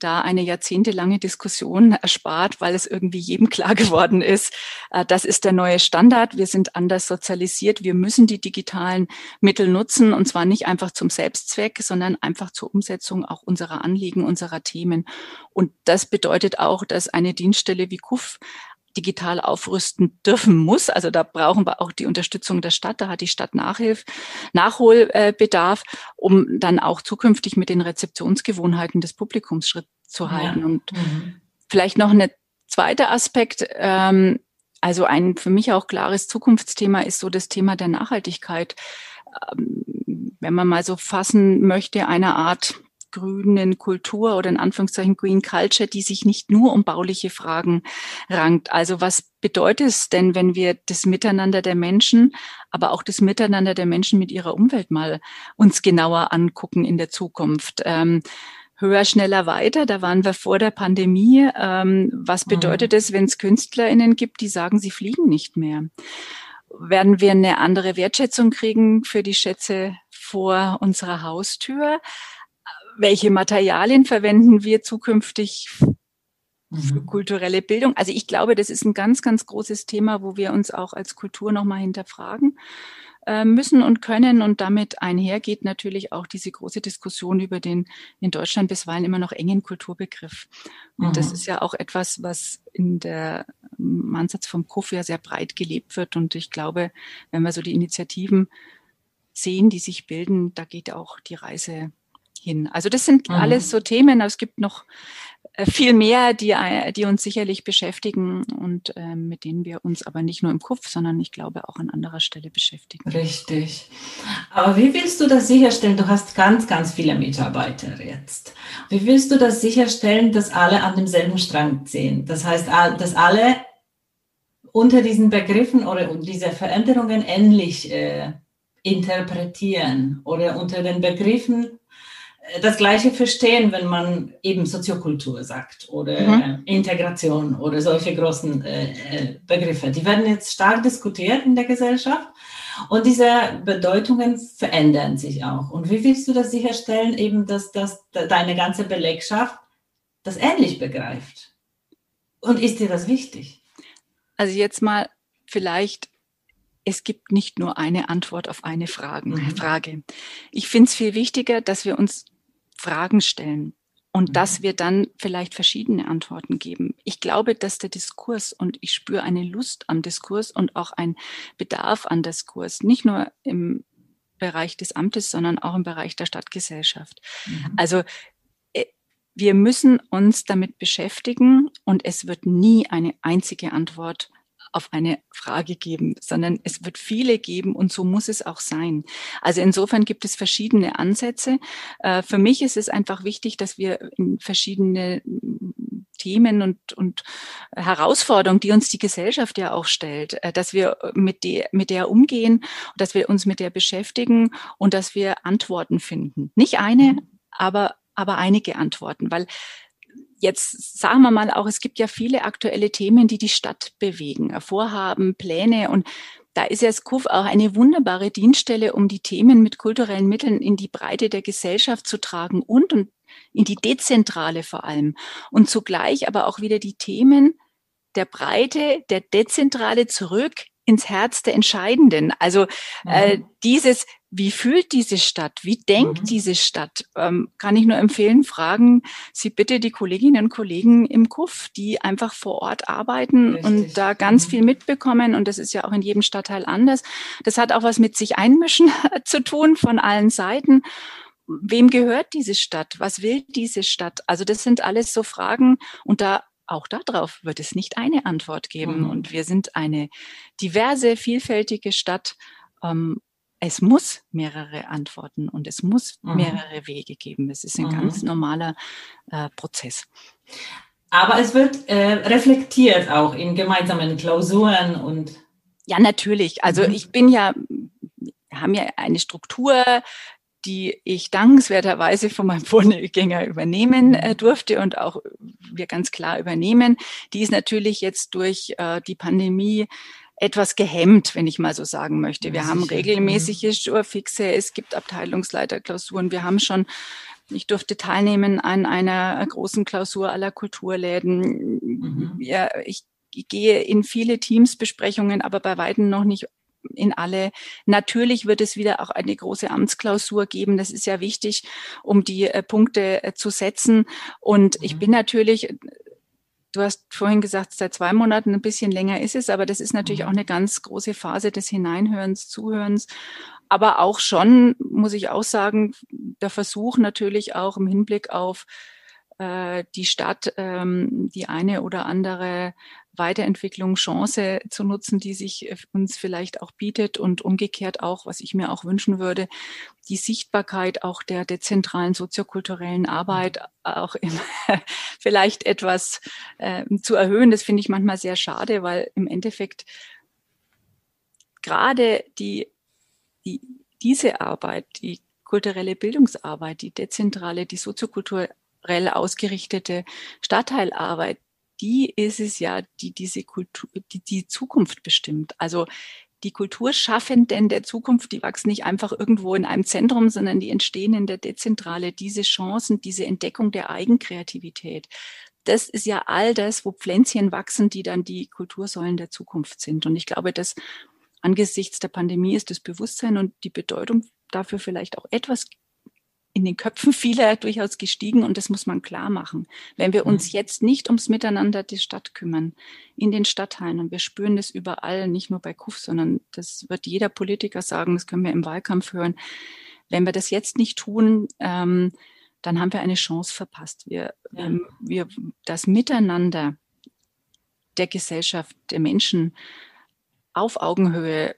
da eine jahrzehntelange Diskussion erspart, weil es irgendwie jedem klar [laughs] geworden ist, äh, das ist der neue Standard. Wir sind anders sozialisiert. Wir müssen die digitalen Mittel nutzen und zwar nicht einfach zum Selbstzweck, sondern einfach zur Umsetzung auch unserer Anliegen, unserer Themen. Und das bedeutet auch, dass eine Dienststelle wie KUF digital aufrüsten dürfen muss. Also da brauchen wir auch die Unterstützung der Stadt. Da hat die Stadt Nachhilf, Nachholbedarf, um dann auch zukünftig mit den Rezeptionsgewohnheiten des Publikums Schritt zu halten. Ja. Und mhm. vielleicht noch ein zweiter Aspekt. Ähm, also ein für mich auch klares Zukunftsthema ist so das Thema der Nachhaltigkeit. Ähm, wenn man mal so fassen möchte, eine Art grünen Kultur oder in Anführungszeichen Green Culture, die sich nicht nur um bauliche Fragen rankt. Also was bedeutet es denn, wenn wir das Miteinander der Menschen, aber auch das Miteinander der Menschen mit ihrer Umwelt mal uns genauer angucken in der Zukunft? Ähm, höher, schneller, weiter. Da waren wir vor der Pandemie. Ähm, was mhm. bedeutet es, wenn es KünstlerInnen gibt, die sagen, sie fliegen nicht mehr? Werden wir eine andere Wertschätzung kriegen für die Schätze vor unserer Haustür? Welche Materialien verwenden wir zukünftig für mhm. kulturelle Bildung? Also ich glaube, das ist ein ganz, ganz großes Thema, wo wir uns auch als Kultur nochmal hinterfragen äh, müssen und können. Und damit einhergeht natürlich auch diese große Diskussion über den in Deutschland bisweilen immer noch engen Kulturbegriff. Und mhm. das ist ja auch etwas, was in der im Ansatz vom KUF ja sehr breit gelebt wird. Und ich glaube, wenn wir so die Initiativen sehen, die sich bilden, da geht auch die Reise hin. Also das sind mhm. alles so Themen. Es gibt noch äh, viel mehr, die, äh, die uns sicherlich beschäftigen und äh, mit denen wir uns aber nicht nur im Kopf, sondern ich glaube auch an anderer Stelle beschäftigen. Richtig. Aber wie willst du das sicherstellen? Du hast ganz, ganz viele Mitarbeiter jetzt. Wie willst du das sicherstellen, dass alle an demselben Strang ziehen? Das heißt, dass alle unter diesen Begriffen oder diese Veränderungen ähnlich äh, interpretieren oder unter den Begriffen das Gleiche verstehen, wenn man eben Soziokultur sagt oder mhm. Integration oder solche großen äh, äh, Begriffe. Die werden jetzt stark diskutiert in der Gesellschaft und diese Bedeutungen verändern sich auch. Und wie willst du das sicherstellen, eben, dass, dass deine ganze Belegschaft das ähnlich begreift? Und ist dir das wichtig? Also jetzt mal vielleicht es gibt nicht nur eine Antwort auf eine mhm. Frage. Ich finde es viel wichtiger, dass wir uns Fragen stellen und mhm. dass wir dann vielleicht verschiedene Antworten geben. Ich glaube, dass der Diskurs und ich spüre eine Lust am Diskurs und auch ein Bedarf an Diskurs, nicht nur im Bereich des Amtes, sondern auch im Bereich der Stadtgesellschaft. Mhm. Also äh, wir müssen uns damit beschäftigen und es wird nie eine einzige Antwort auf eine Frage geben, sondern es wird viele geben und so muss es auch sein. Also insofern gibt es verschiedene Ansätze. Äh, für mich ist es einfach wichtig, dass wir in verschiedene Themen und, und Herausforderungen, die uns die Gesellschaft ja auch stellt, äh, dass wir mit der, mit der umgehen, dass wir uns mit der beschäftigen und dass wir Antworten finden. Nicht eine, mhm. aber, aber einige Antworten, weil jetzt sagen wir mal auch, es gibt ja viele aktuelle Themen, die die Stadt bewegen, Vorhaben, Pläne und da ist ja SKUF auch eine wunderbare Dienststelle, um die Themen mit kulturellen Mitteln in die Breite der Gesellschaft zu tragen und, und in die Dezentrale vor allem. Und zugleich aber auch wieder die Themen der Breite, der Dezentrale zurück ins Herz der Entscheidenden. Also äh, mhm. dieses, wie fühlt diese Stadt, wie denkt mhm. diese Stadt, ähm, kann ich nur empfehlen, fragen Sie bitte die Kolleginnen und Kollegen im KUF, die einfach vor Ort arbeiten Richtig. und da ganz mhm. viel mitbekommen. Und das ist ja auch in jedem Stadtteil anders. Das hat auch was mit sich einmischen [laughs] zu tun von allen Seiten wem gehört diese Stadt? Was will diese Stadt? Also das sind alles so Fragen und da auch darauf wird es nicht eine Antwort geben. Mhm. Und wir sind eine diverse, vielfältige Stadt. Ähm, es muss mehrere Antworten und es muss mhm. mehrere Wege geben. Es ist ein mhm. ganz normaler äh, Prozess. Aber es wird äh, reflektiert auch in gemeinsamen Klausuren und. Ja, natürlich. Also mhm. ich bin ja, wir haben ja eine Struktur, die ich dankenswerterweise von meinem [laughs] Vorgänger übernehmen äh, durfte und auch wir ganz klar übernehmen. Die ist natürlich jetzt durch äh, die Pandemie etwas gehemmt, wenn ich mal so sagen möchte. Wir ja, haben regelmäßige Sturfixe, es gibt Abteilungsleiterklausuren, wir haben schon ich durfte teilnehmen an einer großen Klausur aller Kulturläden. Mhm. Ja, ich gehe in viele Teamsbesprechungen, aber bei weitem noch nicht in alle. Natürlich wird es wieder auch eine große Amtsklausur geben. Das ist ja wichtig, um die äh, Punkte äh, zu setzen. Und mhm. ich bin natürlich Du hast vorhin gesagt, seit zwei Monaten ein bisschen länger ist es, aber das ist natürlich mhm. auch eine ganz große Phase des Hineinhörens, Zuhörens. Aber auch schon, muss ich auch sagen, der Versuch natürlich auch im Hinblick auf äh, die Stadt ähm, die eine oder andere Weiterentwicklung, Chance zu nutzen, die sich äh, uns vielleicht auch bietet und umgekehrt auch, was ich mir auch wünschen würde, die Sichtbarkeit auch der dezentralen soziokulturellen Arbeit auch im, [laughs] vielleicht etwas äh, zu erhöhen. Das finde ich manchmal sehr schade, weil im Endeffekt gerade die, die, diese Arbeit, die kulturelle Bildungsarbeit, die dezentrale, die soziokulturelle ausgerichtete Stadtteilarbeit, die ist es ja, die diese Kultur, die die Zukunft bestimmt. Also die Kulturschaffenden der Zukunft, die wachsen nicht einfach irgendwo in einem Zentrum, sondern die entstehen in der Dezentrale. Diese Chancen, diese Entdeckung der Eigenkreativität, das ist ja all das, wo Pflänzchen wachsen, die dann die Kultursäulen der Zukunft sind. Und ich glaube, dass angesichts der Pandemie ist das Bewusstsein und die Bedeutung dafür vielleicht auch etwas in den Köpfen vieler durchaus gestiegen und das muss man klar machen. Wenn wir uns mhm. jetzt nicht ums Miteinander der Stadt kümmern, in den Stadtteilen, und wir spüren das überall, nicht nur bei KUF, sondern das wird jeder Politiker sagen, das können wir im Wahlkampf hören. Wenn wir das jetzt nicht tun, ähm, dann haben wir eine Chance verpasst. Wir, ja. ähm, wir, das Miteinander der Gesellschaft, der Menschen auf Augenhöhe,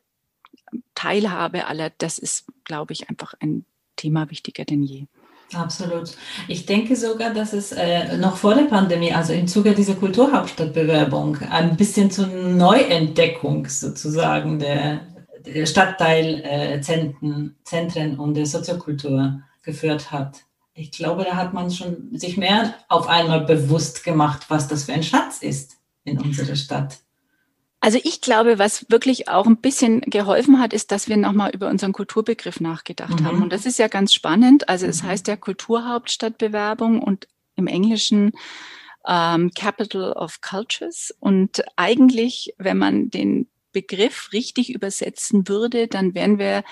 Teilhabe aller, das ist, glaube ich, einfach ein Thema wichtiger denn je. Absolut. Ich denke sogar, dass es äh, noch vor der Pandemie, also im Zuge dieser Kulturhauptstadtbewerbung, ein bisschen zur Neuentdeckung sozusagen der, der Stadtteilzentren äh, und der Soziokultur geführt hat. Ich glaube, da hat man schon sich mehr auf einmal bewusst gemacht, was das für ein Schatz ist in unserer Stadt. Also ich glaube, was wirklich auch ein bisschen geholfen hat, ist, dass wir nochmal über unseren Kulturbegriff nachgedacht mhm. haben. Und das ist ja ganz spannend. Also es mhm. heißt ja Kulturhauptstadtbewerbung und im Englischen ähm, Capital of Cultures. Und eigentlich, wenn man den Begriff richtig übersetzen würde, dann wären wir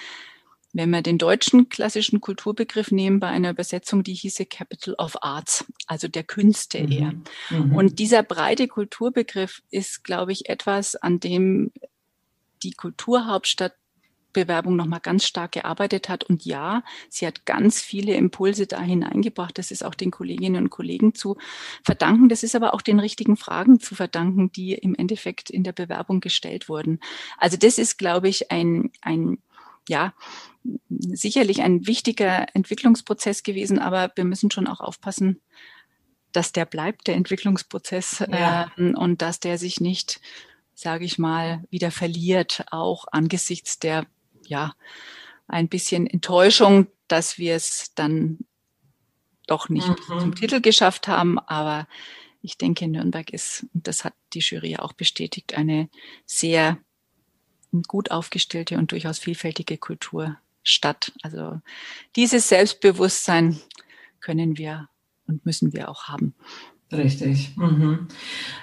wenn wir den deutschen klassischen Kulturbegriff nehmen, bei einer Übersetzung, die hieße Capital of Arts, also der Künste mhm. eher. Mhm. Und dieser breite Kulturbegriff ist, glaube ich, etwas, an dem die Kulturhauptstadt Bewerbung nochmal ganz stark gearbeitet hat. Und ja, sie hat ganz viele Impulse da hineingebracht. Das ist auch den Kolleginnen und Kollegen zu verdanken. Das ist aber auch den richtigen Fragen zu verdanken, die im Endeffekt in der Bewerbung gestellt wurden. Also das ist, glaube ich, ein, ein ja, sicherlich ein wichtiger Entwicklungsprozess gewesen, aber wir müssen schon auch aufpassen, dass der bleibt, der Entwicklungsprozess, ja. ähm, und dass der sich nicht, sage ich mal, wieder verliert, auch angesichts der, ja, ein bisschen Enttäuschung, dass wir es dann doch nicht mhm. zum Titel geschafft haben. Aber ich denke, Nürnberg ist, und das hat die Jury auch bestätigt, eine sehr gut aufgestellte und durchaus vielfältige Kulturstadt. Also dieses Selbstbewusstsein können wir und müssen wir auch haben. Richtig. Mhm.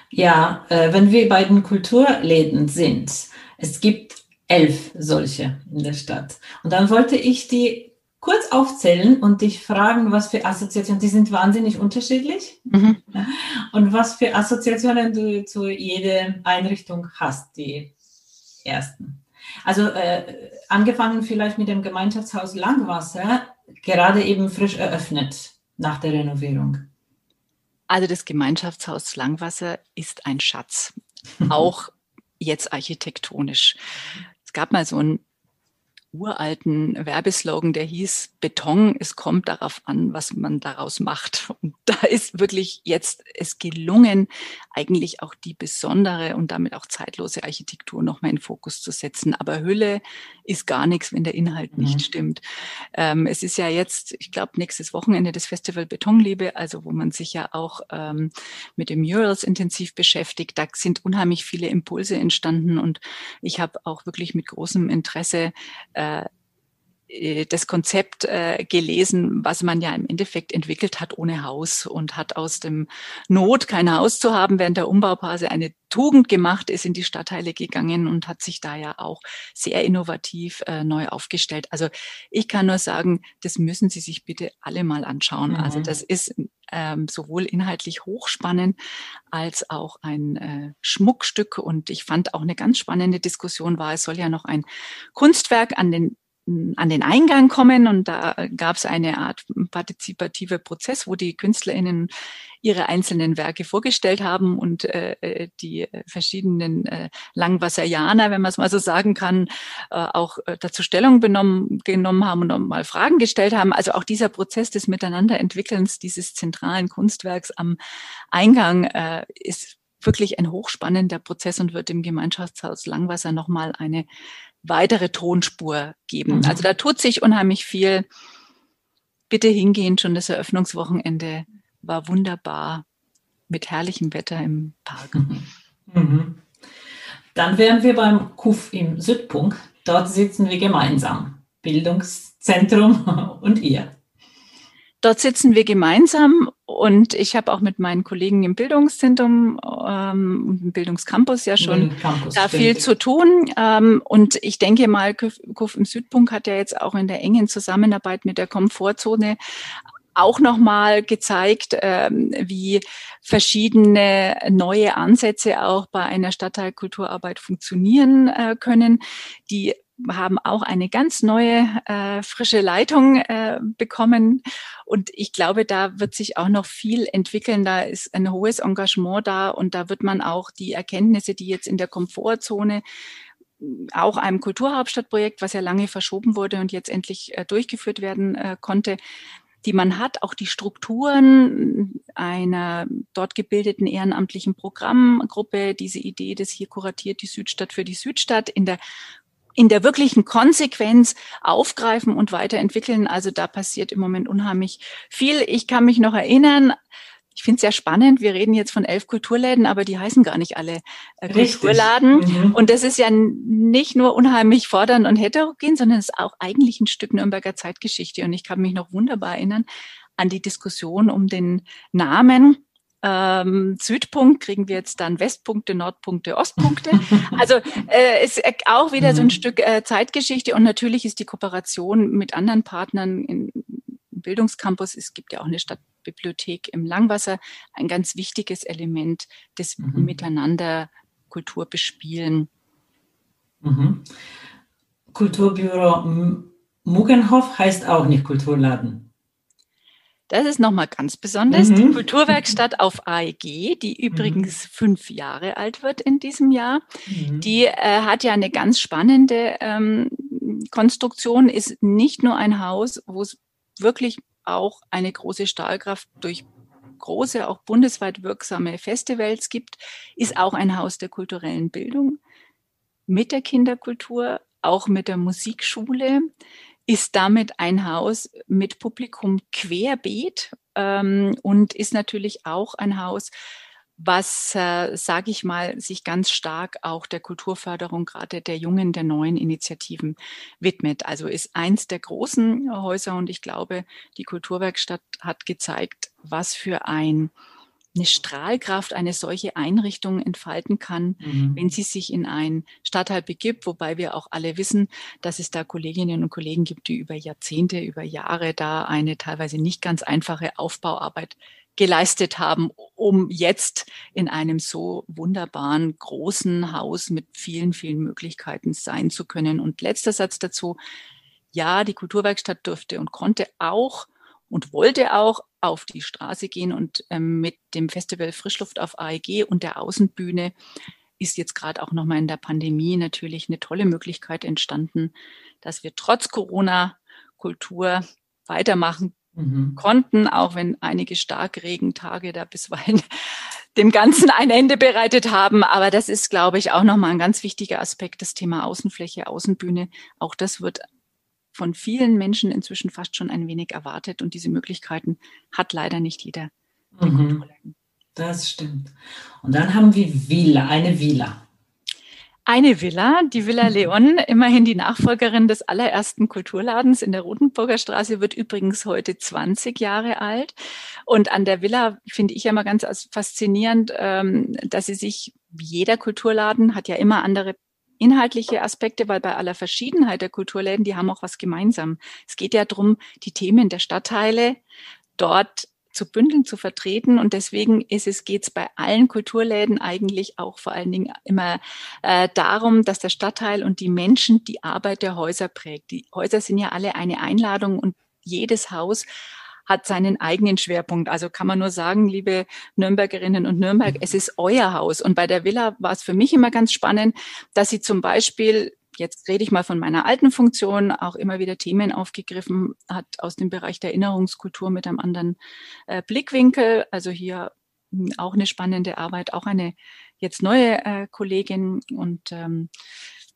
Ja, äh, wenn wir bei den Kulturläden sind, es gibt elf solche in der Stadt. Und dann wollte ich die kurz aufzählen und dich fragen, was für Assoziationen, die sind wahnsinnig unterschiedlich, mhm. und was für Assoziationen du zu jeder Einrichtung hast, die ersten. Also äh, angefangen vielleicht mit dem Gemeinschaftshaus Langwasser, gerade eben frisch eröffnet nach der Renovierung. Also das Gemeinschaftshaus Langwasser ist ein Schatz, [laughs] auch jetzt architektonisch. Es gab mal so ein uralten Werbeslogan, der hieß Beton, es kommt darauf an, was man daraus macht. Und da ist wirklich jetzt es gelungen, eigentlich auch die besondere und damit auch zeitlose Architektur nochmal in Fokus zu setzen. Aber Hülle ist gar nichts, wenn der Inhalt mhm. nicht stimmt. Ähm, es ist ja jetzt, ich glaube, nächstes Wochenende das Festival Betonliebe, also wo man sich ja auch ähm, mit den Murals intensiv beschäftigt. Da sind unheimlich viele Impulse entstanden und ich habe auch wirklich mit großem Interesse äh, äh, das Konzept äh, gelesen, was man ja im Endeffekt entwickelt hat ohne Haus und hat aus dem Not, kein Haus zu haben, während der Umbauphase eine Tugend gemacht, ist in die Stadtteile gegangen und hat sich da ja auch sehr innovativ äh, neu aufgestellt. Also ich kann nur sagen, das müssen Sie sich bitte alle mal anschauen. Also mhm. Also das ist ähm, sowohl inhaltlich hochspannend als auch ein äh, Schmuckstück. Und ich fand auch eine ganz spannende Diskussion war, es soll ja noch ein Kunstwerk an den an den Eingang kommen und da gab es eine Art partizipative Prozess, wo die KünstlerInnen ihre einzelnen Werke vorgestellt haben und äh, die verschiedenen äh, Langwasserianer, wenn man es mal so sagen kann, äh, auch äh, dazu Stellung benommen, genommen haben und mal Fragen gestellt haben. Also auch dieser Prozess des Miteinanderentwickelns dieses zentralen Kunstwerks am Eingang äh, ist wirklich ein hochspannender Prozess und wird im Gemeinschaftshaus Langwasser nochmal eine weitere Tonspur geben. Mhm. Also da tut sich unheimlich viel. Bitte hingehen, schon das Eröffnungswochenende war wunderbar mit herrlichem Wetter im Park. Mhm. mhm. Dann wären wir beim KUF im Südpunkt. Dort sitzen wir gemeinsam. Bildungszentrum [laughs] und ihr. Dort sitzen wir gemeinsam und ich habe auch mit meinen Kollegen im Bildungszentrum ähm, und im Bildungscampus ja schon Campus, da viel stimmt. zu tun. Ähm, und ich denke mal, KUF im Südpunkt hat ja jetzt auch in der engen Zusammenarbeit mit der Komfortzone auch nochmal gezeigt, ähm, wie verschiedene neue Ansätze auch bei einer Stadtteilkulturarbeit funktionieren äh, können, die haben auch eine ganz neue, äh, frische Leitung äh, bekommen. Und ich glaube, da wird sich auch noch viel entwickeln. Da ist ein hohes Engagement da und da wird man auch die Erkenntnisse, die jetzt in der Komfortzone auch einem Kulturhauptstadtprojekt, was ja lange verschoben wurde und jetzt endlich äh, durchgeführt werden äh, konnte, die man hat, auch die Strukturen einer dort gebildeten ehrenamtlichen Programmgruppe, diese Idee, dass hier kuratiert die Südstadt für die Südstadt in der in der wirklichen Konsequenz aufgreifen und weiterentwickeln. Also da passiert im Moment unheimlich viel. Ich kann mich noch erinnern, ich finde es sehr spannend. Wir reden jetzt von elf Kulturläden, aber die heißen gar nicht alle äh, Kulturladen. Mhm. Und das ist ja nicht nur unheimlich fordernd und heterogen, sondern es ist auch eigentlich ein Stück Nürnberger Zeitgeschichte. Und ich kann mich noch wunderbar erinnern an die Diskussion um den Namen ähm, Südpunkt kriegen wir jetzt dann Westpunkte, Nordpunkte, Ostpunkte. [laughs] Also äh, ist auch wieder so ein mhm. Stück äh, Zeitgeschichte und natürlich ist die Kooperation mit anderen Partnern im Bildungscampus, es gibt ja auch eine Stadtbibliothek im Langwasser, ein ganz wichtiges Element des mhm. Miteinander Kultur bespielen. Mhm. Kulturbüro Muggenhof heißt auch nicht Kulturladen. Das ist nochmal ganz besonders. Mhm. Die Kulturwerkstatt auf AEG, die übrigens mhm. fünf Jahre alt wird in diesem Jahr, mhm. die äh, hat ja eine ganz spannende ähm, Konstruktion, ist nicht nur ein Haus, wo es wirklich auch eine große Stahlkraft durch große, auch bundesweit wirksame Festivals gibt, ist auch ein Haus der kulturellen Bildung mit der Kinderkultur, auch mit der Musikschule, ist damit ein Haus mit Publikum querbeet ähm, und ist natürlich auch ein Haus, was, äh, sage ich mal, sich ganz stark auch der Kulturförderung gerade der jungen, der neuen Initiativen widmet. Also ist eins der großen Häuser und ich glaube, die Kulturwerkstatt hat gezeigt, was für ein eine Strahlkraft eine solche Einrichtung entfalten kann, mhm. wenn sie sich in einen Stadtteil begibt, wobei wir auch alle wissen, dass es da Kolleginnen und Kollegen gibt, die über Jahrzehnte, über Jahre da eine teilweise nicht ganz einfache Aufbauarbeit geleistet haben, um jetzt in einem so wunderbaren großen Haus mit vielen, vielen Möglichkeiten sein zu können. Und letzter Satz dazu. Ja, die Kulturwerkstatt durfte und konnte auch und wollte auch auf die Straße gehen und ähm, mit dem Festival Frischluft auf AEG und der Außenbühne ist jetzt gerade auch nochmal in der Pandemie natürlich eine tolle Möglichkeit entstanden, dass wir trotz Corona Kultur weitermachen mhm. konnten, auch wenn einige Starkregentage da bisweilen [laughs] dem Ganzen ein Ende bereitet haben. Aber das ist, glaube ich, auch nochmal ein ganz wichtiger Aspekt, das Thema Außenfläche, Außenbühne. Auch das wird von vielen Menschen inzwischen fast schon ein wenig erwartet und diese Möglichkeiten hat leider nicht jeder. Mhm. Das stimmt. Und dann haben wir Villa, eine Villa. Eine Villa, die Villa [laughs] Leon, immerhin die Nachfolgerin des allerersten Kulturladens in der Rotenburger Straße, wird übrigens heute 20 Jahre alt. Und an der Villa finde ich ja immer ganz faszinierend, ähm, dass sie sich, wie jeder Kulturladen, hat ja immer andere inhaltliche Aspekte, weil bei aller Verschiedenheit der Kulturläden, die haben auch was gemeinsam. Es geht ja darum, die Themen der Stadtteile dort zu bündeln, zu vertreten. Und deswegen ist es, geht es bei allen Kulturläden eigentlich auch vor allen Dingen immer äh, darum, dass der Stadtteil und die Menschen die Arbeit der Häuser prägt. Die Häuser sind ja alle eine Einladung und jedes Haus hat seinen eigenen Schwerpunkt. Also kann man nur sagen, liebe Nürnbergerinnen und Nürnberg, es ist euer Haus. Und bei der Villa war es für mich immer ganz spannend, dass sie zum Beispiel jetzt rede ich mal von meiner alten Funktion, auch immer wieder Themen aufgegriffen hat aus dem Bereich der Erinnerungskultur mit einem anderen äh, Blickwinkel. Also hier hm, auch eine spannende Arbeit, auch eine jetzt neue äh, Kollegin und ähm,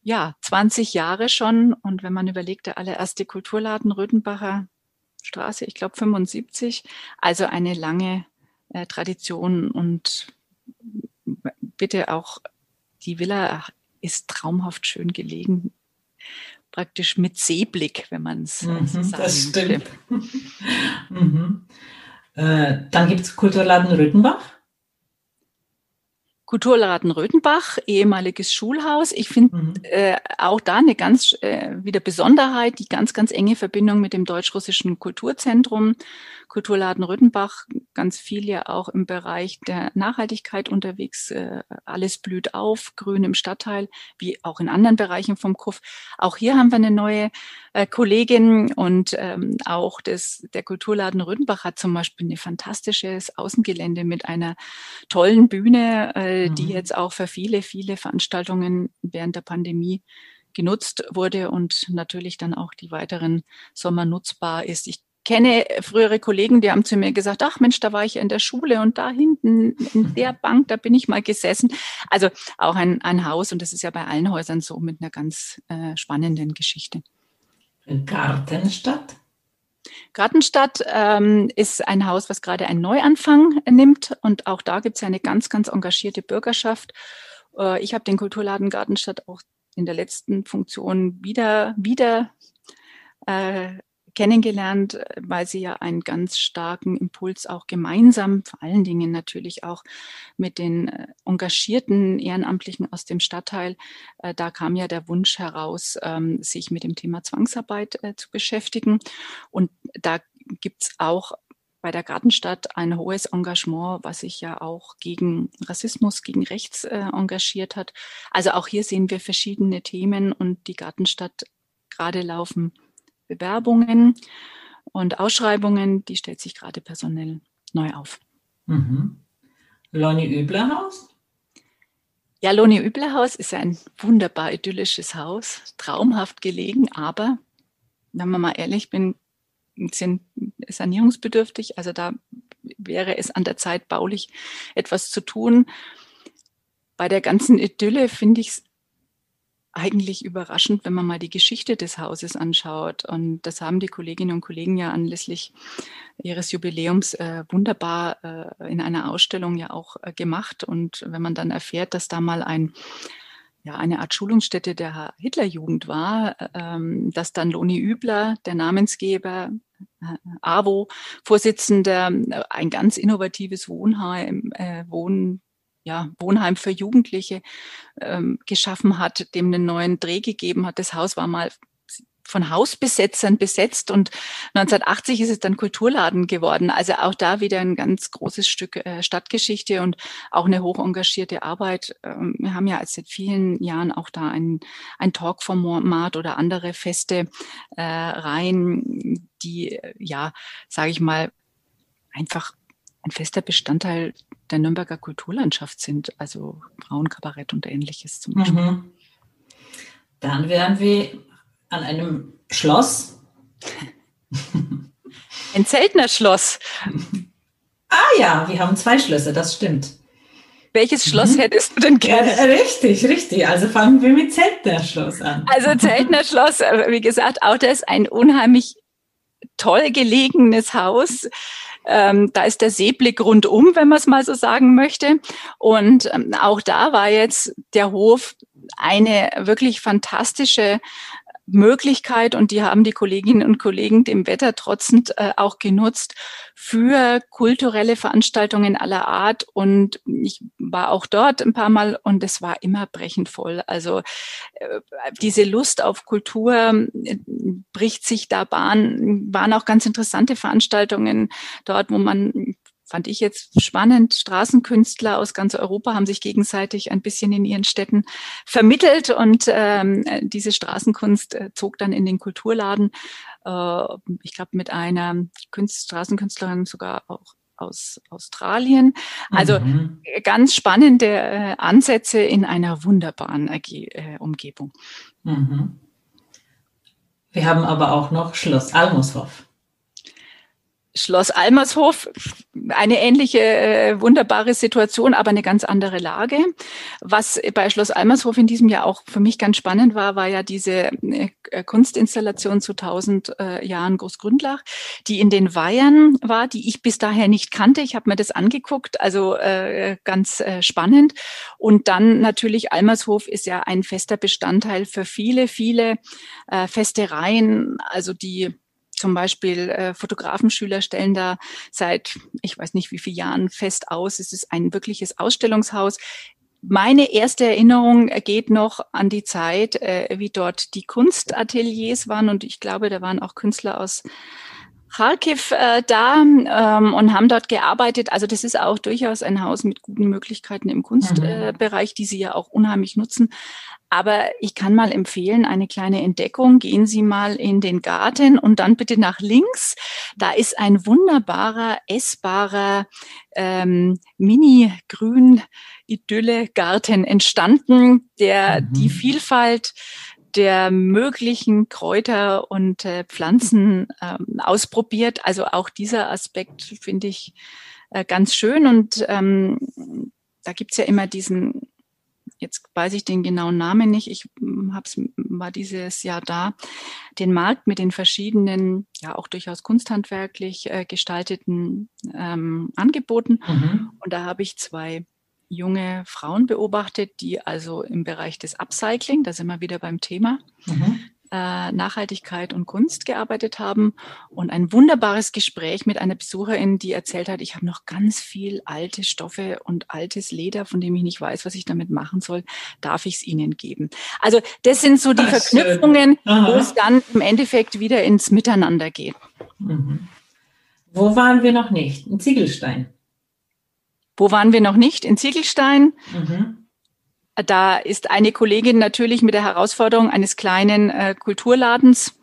ja, 20 Jahre schon. Und wenn man überlegt, der allererste Kulturladen Rödenbacher Straße, ich glaube 75, also eine lange äh, Tradition und bitte auch die Villa ist traumhaft schön gelegen, praktisch mit Seeblick, wenn man es mhm, so sagen Das stimmt. [laughs] mhm. äh, dann gibt es Kulturladen Röthenbach. Kulturladen Röthenbach, ehemaliges Schulhaus. Ich finde mhm. äh, auch da eine ganz äh, wieder Besonderheit, die ganz, ganz enge Verbindung mit dem deutsch-russischen Kulturzentrum. Kulturladen Röthenbach, ganz viel ja auch im Bereich der Nachhaltigkeit unterwegs. Äh, alles blüht auf, grün im Stadtteil, wie auch in anderen Bereichen vom KUF. Auch hier haben wir eine neue äh, Kollegin und ähm, auch das, der Kulturladen Röthenbach hat zum Beispiel ein fantastisches Außengelände mit einer tollen Bühne, äh, mhm. die jetzt auch für viele, viele Veranstaltungen während der Pandemie genutzt wurde und natürlich dann auch die weiteren Sommer nutzbar ist. Ich kenne frühere Kollegen, die haben zu mir gesagt, ach Mensch, da war ich in der Schule und da hinten in der Bank, da bin ich mal gesessen. Also auch ein, ein Haus und das ist ja bei allen Häusern so mit einer ganz äh, spannenden Geschichte. Gartenstadt? Gartenstadt ähm, ist ein Haus, was gerade einen Neuanfang nimmt und auch da gibt es eine ganz, ganz engagierte Bürgerschaft. Äh, ich habe den Kulturladen Gartenstadt auch in der letzten Funktion wieder, wieder äh, kennengelernt, weil sie ja einen ganz starken Impuls auch gemeinsam, vor allen Dingen natürlich auch mit den äh, engagierten Ehrenamtlichen aus dem Stadtteil, äh, da kam ja der Wunsch heraus, ähm, sich mit dem Thema Zwangsarbeit äh, zu beschäftigen. Und da gibt's auch bei der Gartenstadt ein hohes Engagement, was sich ja auch gegen Rassismus, gegen Rechts äh, engagiert hat. Also auch hier sehen wir verschiedene Themen und die Gartenstadt gerade laufen Bewerbungen und Ausschreibungen, die stellt sich gerade personell neu auf. Mhm. Loni Üblerhaus? Ja, Loni Üblerhaus ist ein wunderbar idyllisches Haus, traumhaft gelegen, aber wenn man mal ehrlich bin, sind sanierungsbedürftig. Also da wäre es an der Zeit, baulich etwas zu tun. Bei der ganzen Idylle finde ich es eigentlich überraschend, wenn man mal die Geschichte des Hauses anschaut. Und das haben die Kolleginnen und Kollegen ja anlässlich ihres Jubiläums äh, wunderbar äh, in einer Ausstellung ja auch äh, gemacht. Und wenn man dann erfährt, dass da mal ein ja, eine Art Schulungsstätte der Hitlerjugend war, ähm, dass dann Loni Übler, der Namensgeber, äh, AWO, Vorsitzender, äh, ein ganz innovatives Wohnheim, äh, Wohn, ja, Wohnheim für Jugendliche ähm, geschaffen hat, dem einen neuen Dreh gegeben hat. Das Haus war mal von Hausbesetzern besetzt und 1980 ist es dann Kulturladen geworden. Also auch da wieder ein ganz großes Stück äh, Stadtgeschichte und auch eine hoch engagierte Arbeit. Ähm, wir haben ja seit vielen Jahren auch da ein, ein Talkformat oder andere feste äh, Reihen, die, ja, sage ich mal, einfach ein fester Bestandteil der Nürnberger Kulturlandschaft sind, also Frauenkabarett und ähnliches zum Beispiel. Mhm. Dann wären wir an einem Schloss. [laughs] Ein Zeltner Schloss. [laughs] Ah ja, wir haben zwei Schlösser, das stimmt. Welches Schloss mhm. hättest du denn gerne? Ja, richtig, richtig. Also fangen wir mit Zeltner Schloss an. Also Zeltner Schloss, äh, wie gesagt, auch das ein unheimlich toll gelegenes Haus. Ähm, da ist der Seeblick rundum, wenn man es mal so sagen möchte. Und ähm, auch da war jetzt der Hof eine wirklich fantastische Möglichkeit und die haben die Kolleginnen und Kollegen dem Wetter trotzend äh, auch genutzt für kulturelle Veranstaltungen aller Art. Und ich war auch dort ein paar Mal und es war immer brechend voll. Also äh, diese Lust auf Kultur äh, bricht sich da Bahn, waren auch ganz interessante Veranstaltungen dort, wo man fand ich jetzt spannend. Straßenkünstler aus ganz Europa haben sich gegenseitig ein bisschen in ihren Städten vermittelt und ähm, diese Straßenkunst äh, zog dann in den Kulturladen. Äh, ich glaube, mit einer Künst Straßenkünstlerin sogar auch aus Australien. Also mhm. ganz spannende äh, Ansätze in einer wunderbaren äh, Umgebung. Mhm. Wir haben aber auch noch Schloss Almoshoff. Schloss Almershof, eine ähnliche äh, wunderbare Situation, aber eine ganz andere Lage. Was bei Schloss Almershof in diesem Jahr auch für mich ganz spannend war, war ja diese äh, Kunstinstallation zu 1000 äh, Jahren Großgründlach, die in den Weihern war, die ich bis daher nicht kannte. Ich habe mir das angeguckt, also äh, ganz äh, spannend. Und dann natürlich Almershof ist ja ein fester Bestandteil für viele, viele äh, Festereien, also die zum Beispiel äh, Fotografenschüler stellen da seit, ich weiß nicht wie vielen Jahren fest aus. Es ist ein wirkliches Ausstellungshaus. Meine erste Erinnerung geht noch an die Zeit, äh, wie dort die Kunstateliers waren. Und ich glaube, da waren auch Künstler aus Kharkiv äh, da ähm, und haben dort gearbeitet. Also das ist auch durchaus ein Haus mit guten Möglichkeiten im Kunstbereich, mhm. äh, die sie ja auch unheimlich nutzen. Aber ich kann mal empfehlen, eine kleine Entdeckung. Gehen Sie mal in den Garten und dann bitte nach links. Da ist ein wunderbarer, essbarer ähm, Mini-Grün-Idylle-Garten entstanden, der mhm. die Vielfalt der möglichen Kräuter und äh, Pflanzen ähm, ausprobiert. Also auch dieser Aspekt finde ich äh, ganz schön. Und ähm, da gibt's ja immer diesen jetzt weiß ich den genauen Namen nicht, ich hm, hab's, war dieses Jahr da, den Markt mit den verschiedenen, ja auch durchaus kunsthandwerklich äh, gestalteten ähm, Angeboten. Mhm. Und da habe ich zwei junge Frauen beobachtet, die also im Bereich des Upcycling, da sind wir wieder beim Thema, mhm äh, Nachhaltigkeit und Kunst gearbeitet haben und ein wunderbares Gespräch mit einer Besucherin, die erzählt hat, ich habe noch ganz viel alte Stoffe und altes Leder, von dem ich nicht weiß, was ich damit machen soll, darf ich es Ihnen geben. Also das sind so die Ach, Verknüpfungen, wo es dann im Endeffekt wieder ins Miteinander geht. Mhm. Wo waren wir noch nicht? In Ziegelstein. Wo waren wir noch nicht? In Ziegelstein. Mhm. Da ist eine Kollegin natürlich mit der Herausforderung eines kleinen äh, Kulturladens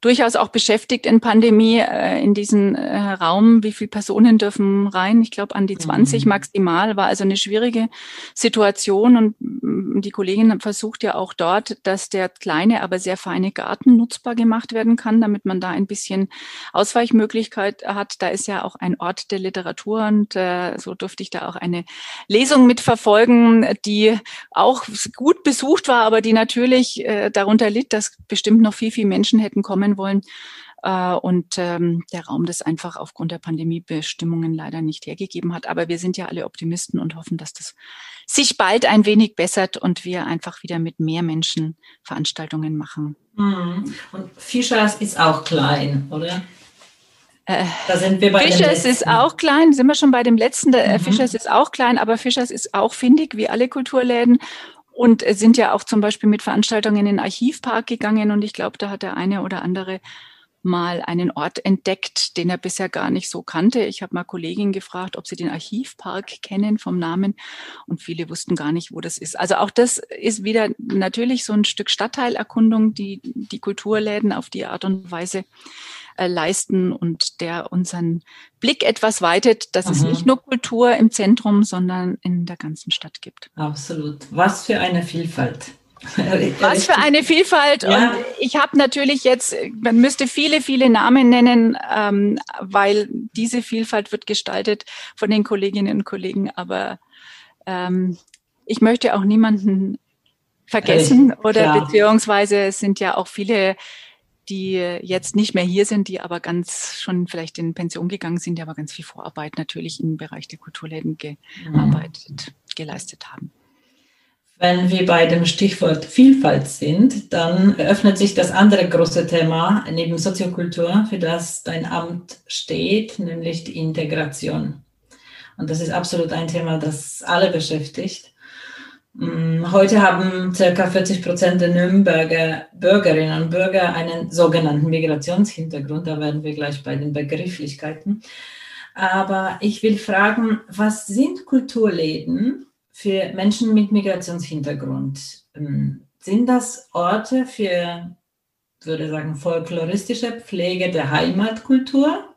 durchaus auch beschäftigt in Pandemie, äh, in diesen äh, Raum. Wie viele Personen dürfen rein? Ich glaube, an die 20 mhm. maximal. War also eine schwierige Situation. Und mm, die Kollegin versucht ja auch dort, dass der kleine, aber sehr feine Garten nutzbar gemacht werden kann, damit man da ein bisschen Ausweichmöglichkeit hat. Da ist ja auch ein Ort der Literatur und äh, so durfte ich da auch eine Lesung mitverfolgen, die auch gut besucht war, aber die natürlich äh, darunter litt, dass bestimmt noch viel, viel Menschen hätten kommen wollen. Äh, und ähm, der Raum das einfach aufgrund der Pandemiebestimmungen leider nicht hergegeben hat. Aber wir sind ja alle Optimisten und hoffen, dass das sich bald ein wenig bessert und wir einfach wieder mit mehr Menschen Veranstaltungen machen. Mhm. Und Fischers ist auch klein, oder? Äh, da sind wir bei Fischers ist auch klein, sind wir schon bei dem letzten. Äh, mhm. Fischers ist auch klein, aber Fischers ist auch findig, wie alle Kulturläden. Und sind ja auch zum Beispiel mit Veranstaltungen in den Archivpark gegangen. Und ich glaube, da hat der eine oder andere mal einen Ort entdeckt, den er bisher gar nicht so kannte. Ich habe mal Kolleginnen gefragt, ob sie den Archivpark kennen vom Namen und viele wussten gar nicht, wo das ist. Also auch das ist wieder natürlich so ein Stück Stadtteilerkundung, die die Kulturläden auf die Art und Weise äh, leisten und der unseren Blick etwas weitet, dass Aha. es nicht nur Kultur im Zentrum, sondern in der ganzen Stadt gibt. Absolut. Was für eine Vielfalt. [laughs] Was für eine Vielfalt. Ja. Und ich habe natürlich jetzt, man müsste viele, viele Namen nennen, ähm, weil diese Vielfalt wird gestaltet von den Kolleginnen und Kollegen. Aber ähm, ich möchte auch niemanden vergessen oder klar. beziehungsweise es sind ja auch viele, die jetzt nicht mehr hier sind, die aber ganz schon vielleicht in Pension gegangen sind, die aber ganz viel Vorarbeit natürlich im Bereich der Kulturläden gearbeitet, mhm. geleistet haben. Wenn wir bei dem Stichwort Vielfalt sind, dann eröffnet sich das andere große Thema neben Soziokultur, für das dein Amt steht, nämlich die Integration. Und das ist absolut ein Thema, das alle beschäftigt. Mm, heute haben ca. 40 Prozent der Nürnberger Bürgerinnen und Bürger einen sogenannten Migrationshintergrund. Da werden wir gleich bei den Begrifflichkeiten. Aber ich will fragen, was sind Kulturläden für Menschen mit Migrationshintergrund. Ähm, sind das Orte für, würde sagen, folkloristische Pflege der Heimatkultur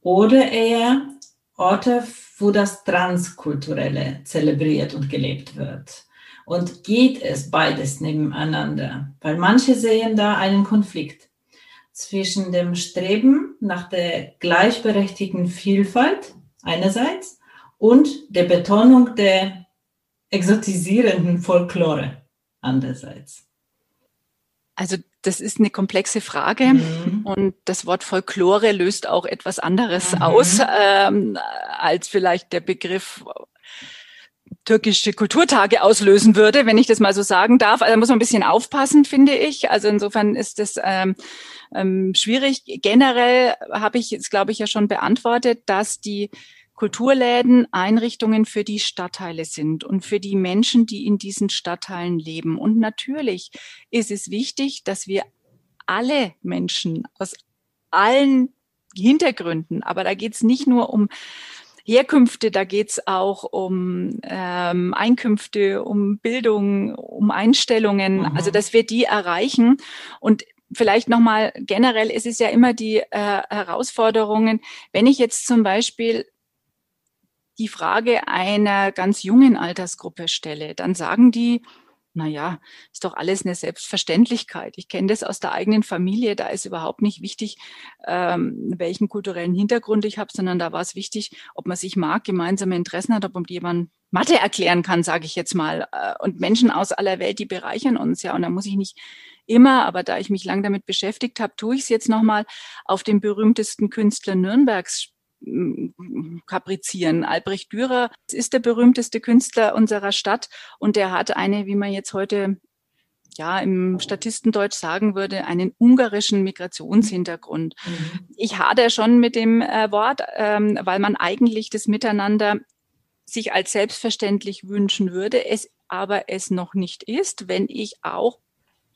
oder eher Orte, wo das Transkulturelle zelebriert und gelebt wird? Und geht es beides nebeneinander? Weil manche sehen da einen Konflikt zwischen dem Streben nach der gleichberechtigten Vielfalt einerseits und der Betonung der exotisierenden Folklore andererseits? Also das ist eine komplexe Frage mhm. und das Wort Folklore löst auch etwas anderes mhm. aus ähm, als vielleicht der Begriff türkische Kulturtage auslösen würde, wenn ich das mal so sagen darf. Also da muss man ein bisschen aufpassen, finde ich. Also insofern ist das ähm, ähm, schwierig. Generell habe ich jetzt, glaube ich, ja schon beantwortet, dass die Kulturläden Einrichtungen für die Stadtteile sind und für die Menschen, die in diesen Stadtteilen leben. Und natürlich ist es wichtig, dass wir alle Menschen aus allen Hintergründen, aber da geht es nicht nur um Herkünfte, da geht es auch um ähm, Einkünfte, um Bildung, um Einstellungen, mhm. also dass wir die erreichen. Und vielleicht nochmal generell ist es ja immer die äh, Herausforderungen, wenn ich jetzt zum Beispiel die Frage einer ganz jungen Altersgruppe stelle, dann sagen die, na ja, ist doch alles eine Selbstverständlichkeit. Ich kenne das aus der eigenen Familie. Da ist überhaupt nicht wichtig, ähm, welchen kulturellen Hintergrund ich habe, sondern da war es wichtig, ob man sich mag, gemeinsame Interessen hat, ob man jemand Mathe erklären kann, sage ich jetzt mal. Äh, und Menschen aus aller Welt, die bereichern uns ja. Und da muss ich nicht immer, aber da ich mich lang damit beschäftigt habe, tue ich es jetzt nochmal auf den berühmtesten Künstler Nürnbergs kaprizieren. Albrecht Dürer ist der berühmteste Künstler unserer Stadt und der hat eine, wie man jetzt heute ja, im Statistendeutsch sagen würde, einen ungarischen Migrationshintergrund. Mhm. Ich hadere schon mit dem äh, Wort, ähm, weil man eigentlich das Miteinander sich als selbstverständlich wünschen würde, es aber es noch nicht ist, wenn ich auch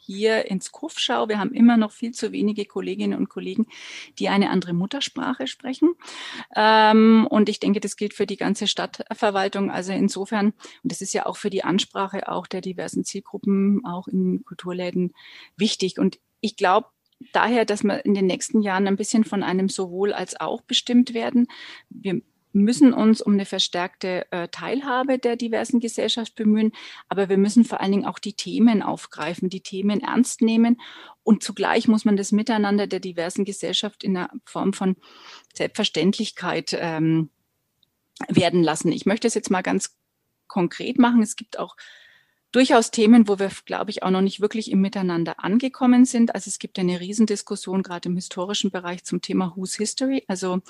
hier ins KUF schaue, wir haben immer noch viel zu wenige Kolleginnen und Kollegen, die eine andere Muttersprache sprechen. Ähm, und ich denke, das gilt für die ganze Stadtverwaltung. Also insofern, und das ist ja auch für die Ansprache auch der diversen Zielgruppen, auch in Kulturläden wichtig. Und ich glaube, daher, dass wir in den nächsten Jahren ein bisschen von einem sowohl als auch bestimmt werden. Wir müssen uns um eine verstärkte äh, Teilhabe der diversen Gesellschaft bemühen, aber wir müssen vor allen Dingen auch die Themen aufgreifen, die Themen ernst nehmen und zugleich muss man das Miteinander der diversen Gesellschaft in der Form von Selbstverständlichkeit ähm, werden lassen. Ich möchte es jetzt mal ganz konkret machen. Es gibt auch durchaus Themen, wo wir, glaube ich, auch noch nicht wirklich im Miteinander angekommen sind. Also es gibt eine Riesendiskussion gerade im historischen Bereich zum Thema Whose History, also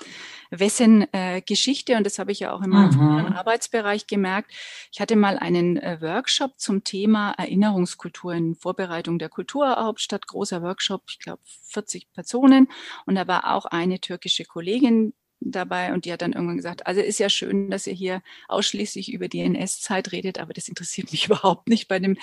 wessen äh, Geschichte. Und das habe ich ja auch in meinem mhm. Arbeitsbereich gemerkt. Ich hatte mal einen äh, Workshop zum Thema Erinnerungskultur in Vorbereitung der Kulturhauptstadt, großer Workshop, ich glaube 40 Personen. Und da war auch eine türkische Kollegin, dabei und die hat dann irgendwann gesagt, also ist ja schön, dass ihr hier ausschließlich über die NS-Zeit redet, aber das interessiert mich [laughs] überhaupt nicht bei dem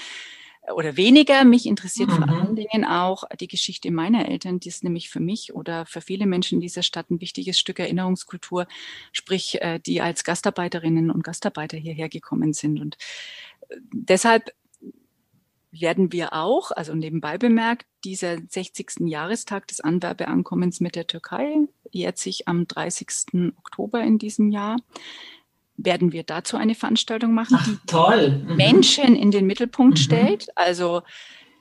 oder weniger. Mich interessiert mhm. vor allen Dingen auch die Geschichte meiner Eltern, die ist nämlich für mich oder für viele Menschen in dieser Stadt ein wichtiges Stück Erinnerungskultur, sprich, äh, die als Gastarbeiterinnen und Gastarbeiter hierher gekommen sind. Und äh, deshalb werden wir auch, also nebenbei bemerkt, dieser 60. Jahrestag des Anwerbeankommens mit der Türkei jährt sich am 30. Oktober in diesem Jahr. Werden wir dazu eine Veranstaltung machen, Ach, toll. Mhm. Menschen in den Mittelpunkt mhm. stellt. Also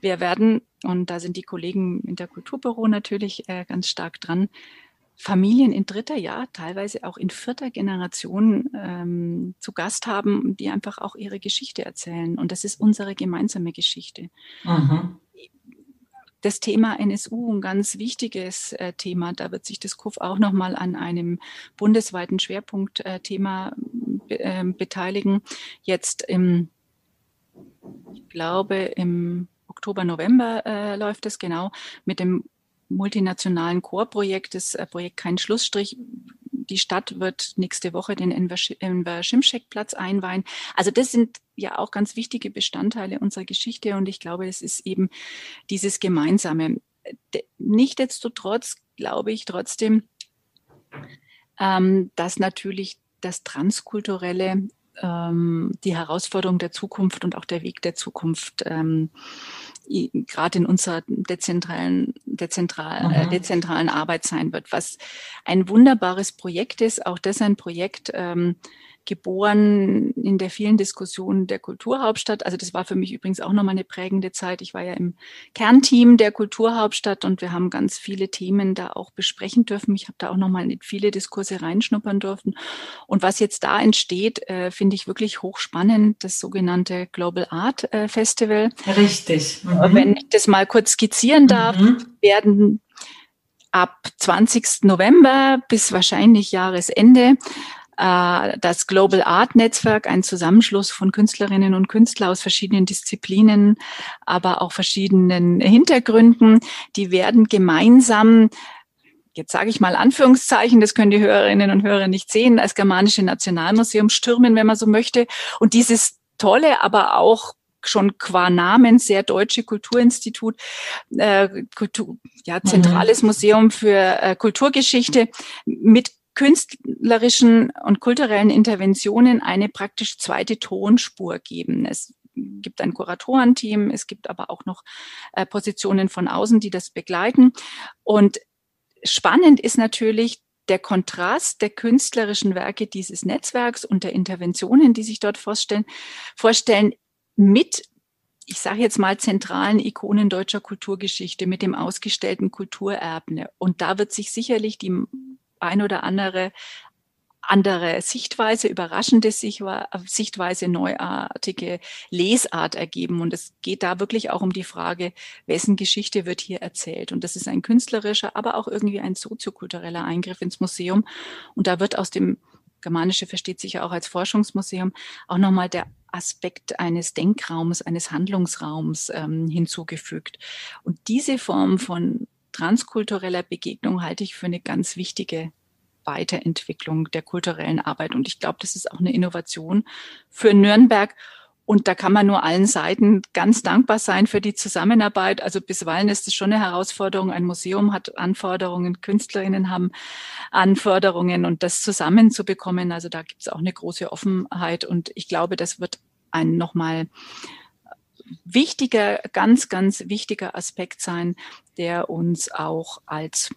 wir werden, und da sind die Kollegen in der Kulturbüro natürlich äh, ganz stark dran, Familien in dritter, ja, teilweise auch in vierter Generation ähm, zu Gast haben, die einfach auch ihre Geschichte erzählen. Und das ist unsere gemeinsame Geschichte. Mhm. Das Thema NSU, ein ganz wichtiges äh, Thema, da wird sich das KUF auch nochmal an einem bundesweiten Schwerpunktthema äh, äh, beteiligen. Jetzt im, ich glaube, im Oktober, November äh, läuft es genau mit dem multinationalen Chorprojekt, das äh, Projekt Kein Schlussstrich. Die Stadt wird nächste Woche den Enver Schimschek-Platz einweihen. Also das sind ja auch ganz wichtige Bestandteile unserer Geschichte und ich glaube, es ist eben dieses Gemeinsame. Nichtsdestotrotz glaube ich trotzdem, ähm, dass natürlich das Transkulturelle ähm, die Herausforderung der Zukunft und auch der Weg der Zukunft ähm, gerade in unserer dezentralen, dezentral, äh, dezentralen Arbeit sein wird, was ein wunderbares Projekt ist. Auch das ein Projekt, ähm, geboren in der vielen Diskussion der Kulturhauptstadt. Also das war für mich übrigens auch nochmal eine prägende Zeit. Ich war ja im Kernteam der Kulturhauptstadt und wir haben ganz viele Themen da auch besprechen dürfen. Ich habe da auch nochmal in viele Diskurse reinschnuppern dürfen. Und was jetzt da entsteht, äh, finde ich wirklich hochspannend, das sogenannte Global Art äh, Festival. Richtig. Mhm. Wenn ich das mal kurz skizzieren darf, mhm. werden ab 20. November bis wahrscheinlich Jahresende das Global Art Netzwerk, ein Zusammenschluss von Künstlerinnen und Künstlern aus verschiedenen Disziplinen, aber auch verschiedenen Hintergründen, die werden gemeinsam jetzt sage ich mal Anführungszeichen, das können die Hörerinnen und Hörer nicht sehen, als Germanische Nationalmuseum stürmen, wenn man so möchte. Und dieses tolle, aber auch schon qua Namen sehr deutsche Kulturinstitut, äh, Kultur, ja, zentrales mhm. Museum für äh, Kulturgeschichte mit künstlerischen und kulturellen Interventionen eine praktisch zweite Tonspur geben. Es gibt ein Kuratorenteam, es gibt aber auch noch äh, Positionen von außen, die das begleiten. Und spannend ist natürlich der Kontrast der künstlerischen Werke dieses Netzwerks und der Interventionen, die sich dort vorstellen, vorstellen mit ich sage jetzt mal, zentralen Ikonen deutscher Kulturgeschichte mit dem ausgestellten Kulturerbe. Und da wird sich sicherlich die ein oder andere andere Sichtweise, überraschende Sichtweise, neuartige Lesart ergeben. Und es geht da wirklich auch um die Frage, wessen Geschichte wird hier erzählt. Und das ist ein künstlerischer, aber auch irgendwie ein soziokultureller Eingriff ins Museum. Und da wird aus dem Germanische versteht sich ja auch als Forschungsmuseum auch nochmal der Aspekt eines Denkraums, eines Handlungsraums ähm, hinzugefügt. Und diese Form von transkultureller Begegnung halte ich für eine ganz wichtige Weiterentwicklung der kulturellen Arbeit. Und ich glaube, das ist auch eine Innovation für Nürnberg. Und da kann man nur allen Seiten ganz dankbar sein für die Zusammenarbeit. Also bisweilen ist es schon eine Herausforderung. Ein Museum hat Anforderungen, Künstlerinnen haben Anforderungen und das zusammenzubekommen. Also da gibt es auch eine große Offenheit. Und ich glaube, das wird ein nochmal wichtiger, ganz, ganz wichtiger Aspekt sein, der uns auch als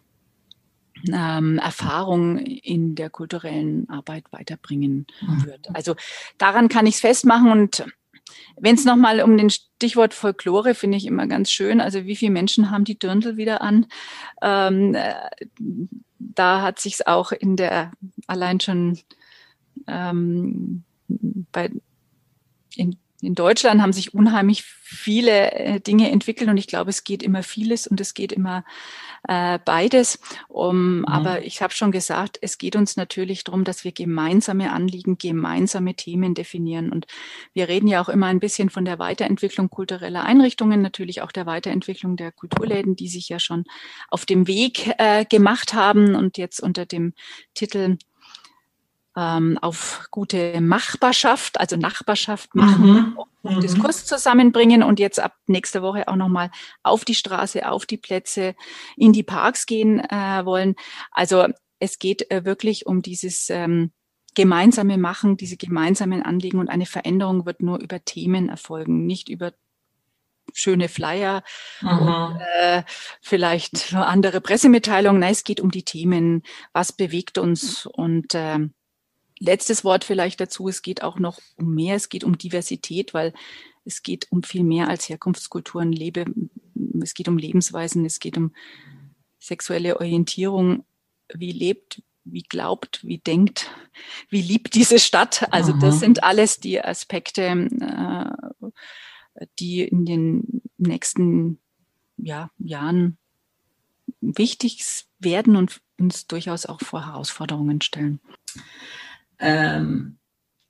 ähm, Erfahrung in der kulturellen Arbeit weiterbringen mhm. wird. Also daran kann ich es festmachen und wenn es nochmal um den Stichwort Folklore finde ich immer ganz schön. Also wie viele Menschen haben die Dirndl wieder an? Ähm, äh, da hat sich auch in der allein schon ähm, bei in Deutschland haben sich unheimlich viele äh, Dinge entwickelt und ich glaube, es geht immer vieles und es geht immer äh, beides. Um, mhm. Aber ich habe schon gesagt, es geht uns natürlich darum, dass wir gemeinsame Anliegen, gemeinsame Themen definieren. Und wir reden ja auch immer ein bisschen von der Weiterentwicklung kultureller Einrichtungen, natürlich auch der Weiterentwicklung der Kulturläden, die sich ja schon auf dem Weg äh, gemacht haben und jetzt unter dem Titel ähm, auf gute Machbarschaft, also Nachbarschaft machen, mhm. mhm. Diskurs zusammenbringen und jetzt ab nächster Woche auch nochmal auf die Straße, auf die Plätze, in die Parks gehen äh, wollen. Also es geht äh, wirklich um dieses ähm, gemeinsame Machen, diese gemeinsamen Anliegen und eine Veränderung wird nur über Themen erfolgen, nicht über schöne Flyer mhm. und äh, vielleicht andere Pressemitteilungen. Nein, es geht um die Themen, was bewegt uns und äh, letztes Wort vielleicht dazu. Es geht auch noch um mehr. Es geht um Diversität, weil es geht um viel mehr als Herkunftskulturen, Lebe. Es geht um Lebensweisen. Es geht um sexuelle Orientierung. Wie lebt, wie glaubt, wie denkt, wie liebt diese Stadt. Also Aha. das sind alles die Aspekte, äh, die in den nächsten ja, Jahren wichtig werden und uns durchaus auch vor Herausforderungen stellen. Ähm,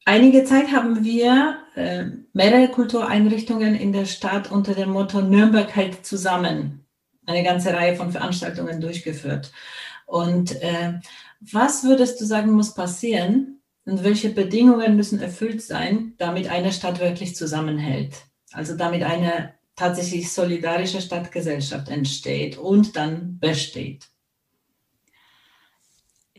einige Zeit haben wir äh, mehrere Kultureinrichtungen in der Stadt unter dem Motto Nürnberg hält zusammen eine ganze Reihe von Veranstaltungen durchgeführt. Und äh, was würdest du sagen, muss passieren und welche Bedingungen müssen erfüllt sein, damit eine Stadt wirklich zusammenhält? Also damit eine tatsächlich solidarische Stadtgesellschaft entsteht und dann besteht.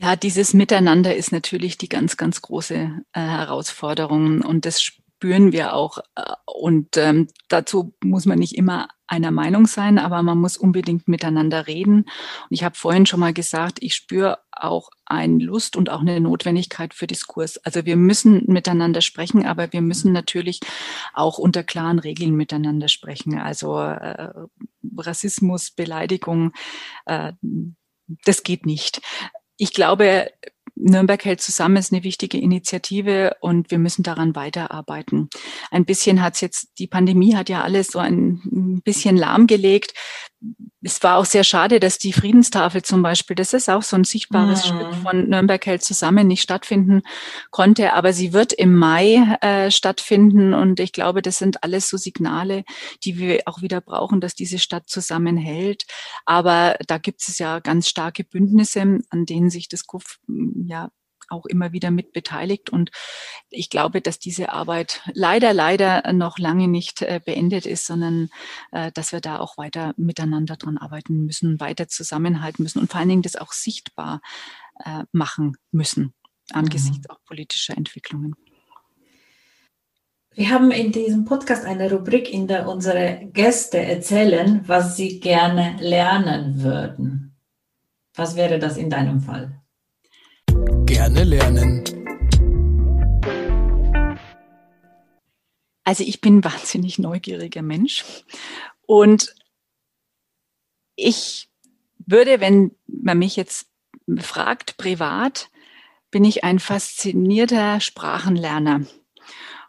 Ja, dieses Miteinander ist natürlich die ganz, ganz große äh, Herausforderung und das spüren wir auch. Äh, und ähm, dazu muss man nicht immer einer Meinung sein, aber man muss unbedingt miteinander reden. Und ich habe vorhin schon mal gesagt, ich spüre auch eine Lust und auch eine Notwendigkeit für Diskurs. Also wir müssen miteinander sprechen, aber wir müssen natürlich auch unter klaren Regeln miteinander sprechen. Also äh, Rassismus, Beleidigung, äh, das geht nicht ich glaube, Nürnberg hält zusammen ist eine wichtige Initiative und wir müssen daran weiterarbeiten. Ein bisschen hat es jetzt, die Pandemie hat ja alles so ein bisschen lahmgelegt es war auch sehr schade, dass die Friedenstafel zum Beispiel, das ist auch so ein sichtbares mhm. Stück von Nürnberg hält zusammen, nicht stattfinden konnte, aber sie wird im Mai äh, stattfinden und ich glaube, das sind alles so Signale, die wir auch wieder brauchen, dass diese Stadt zusammenhält. Aber da gibt es ja ganz starke Bündnisse, an denen sich das KUF ja auch immer wieder mit beteiligt. Und ich glaube, dass diese Arbeit leider, leider noch lange nicht äh, beendet ist, sondern äh, dass wir da auch weiter miteinander dran arbeiten müssen, weiter zusammenhalten müssen und vor allen Dingen das auch sichtbar äh, machen müssen angesichts mhm. auch politischer Entwicklungen. Wir haben in diesem Podcast eine Rubrik, in der unsere Gäste erzählen, was sie gerne lernen würden. Was wäre das in deinem Fall? Gerne lernen. Also ich bin ein wahnsinnig neugieriger Mensch und ich würde, wenn man mich jetzt fragt, privat, bin ich ein faszinierter Sprachenlerner.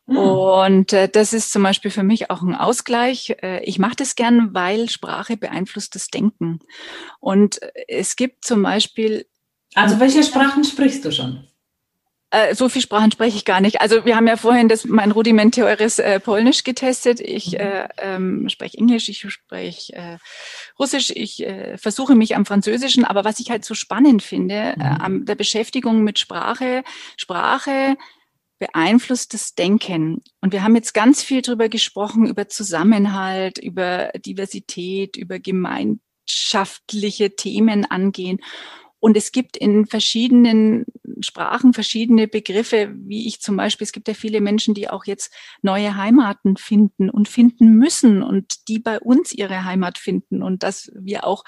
Hm. Und äh, das ist zum Beispiel für mich auch ein Ausgleich. Äh, ich mache das gern, weil Sprache beeinflusst das Denken. Und äh, es gibt zum Beispiel also welche Sprachen sprichst du schon? Äh, so viel Sprachen spreche ich gar nicht. Also wir haben ja vorhin das, mein rudimentäres äh, Polnisch getestet. Ich mhm. äh, ähm, spreche Englisch, ich spreche äh, Russisch, ich äh, versuche mich am Französischen. Aber was ich halt so spannend finde, äh, mhm. äh, an der Beschäftigung mit Sprache, Sprache beeinflusst das Denken. Und wir haben jetzt ganz viel darüber gesprochen, über Zusammenhalt, über Diversität, über gemeinschaftliche Themen angehen. Und es gibt in verschiedenen Sprachen verschiedene Begriffe, wie ich zum Beispiel, es gibt ja viele Menschen, die auch jetzt neue Heimaten finden und finden müssen und die bei uns ihre Heimat finden und dass wir auch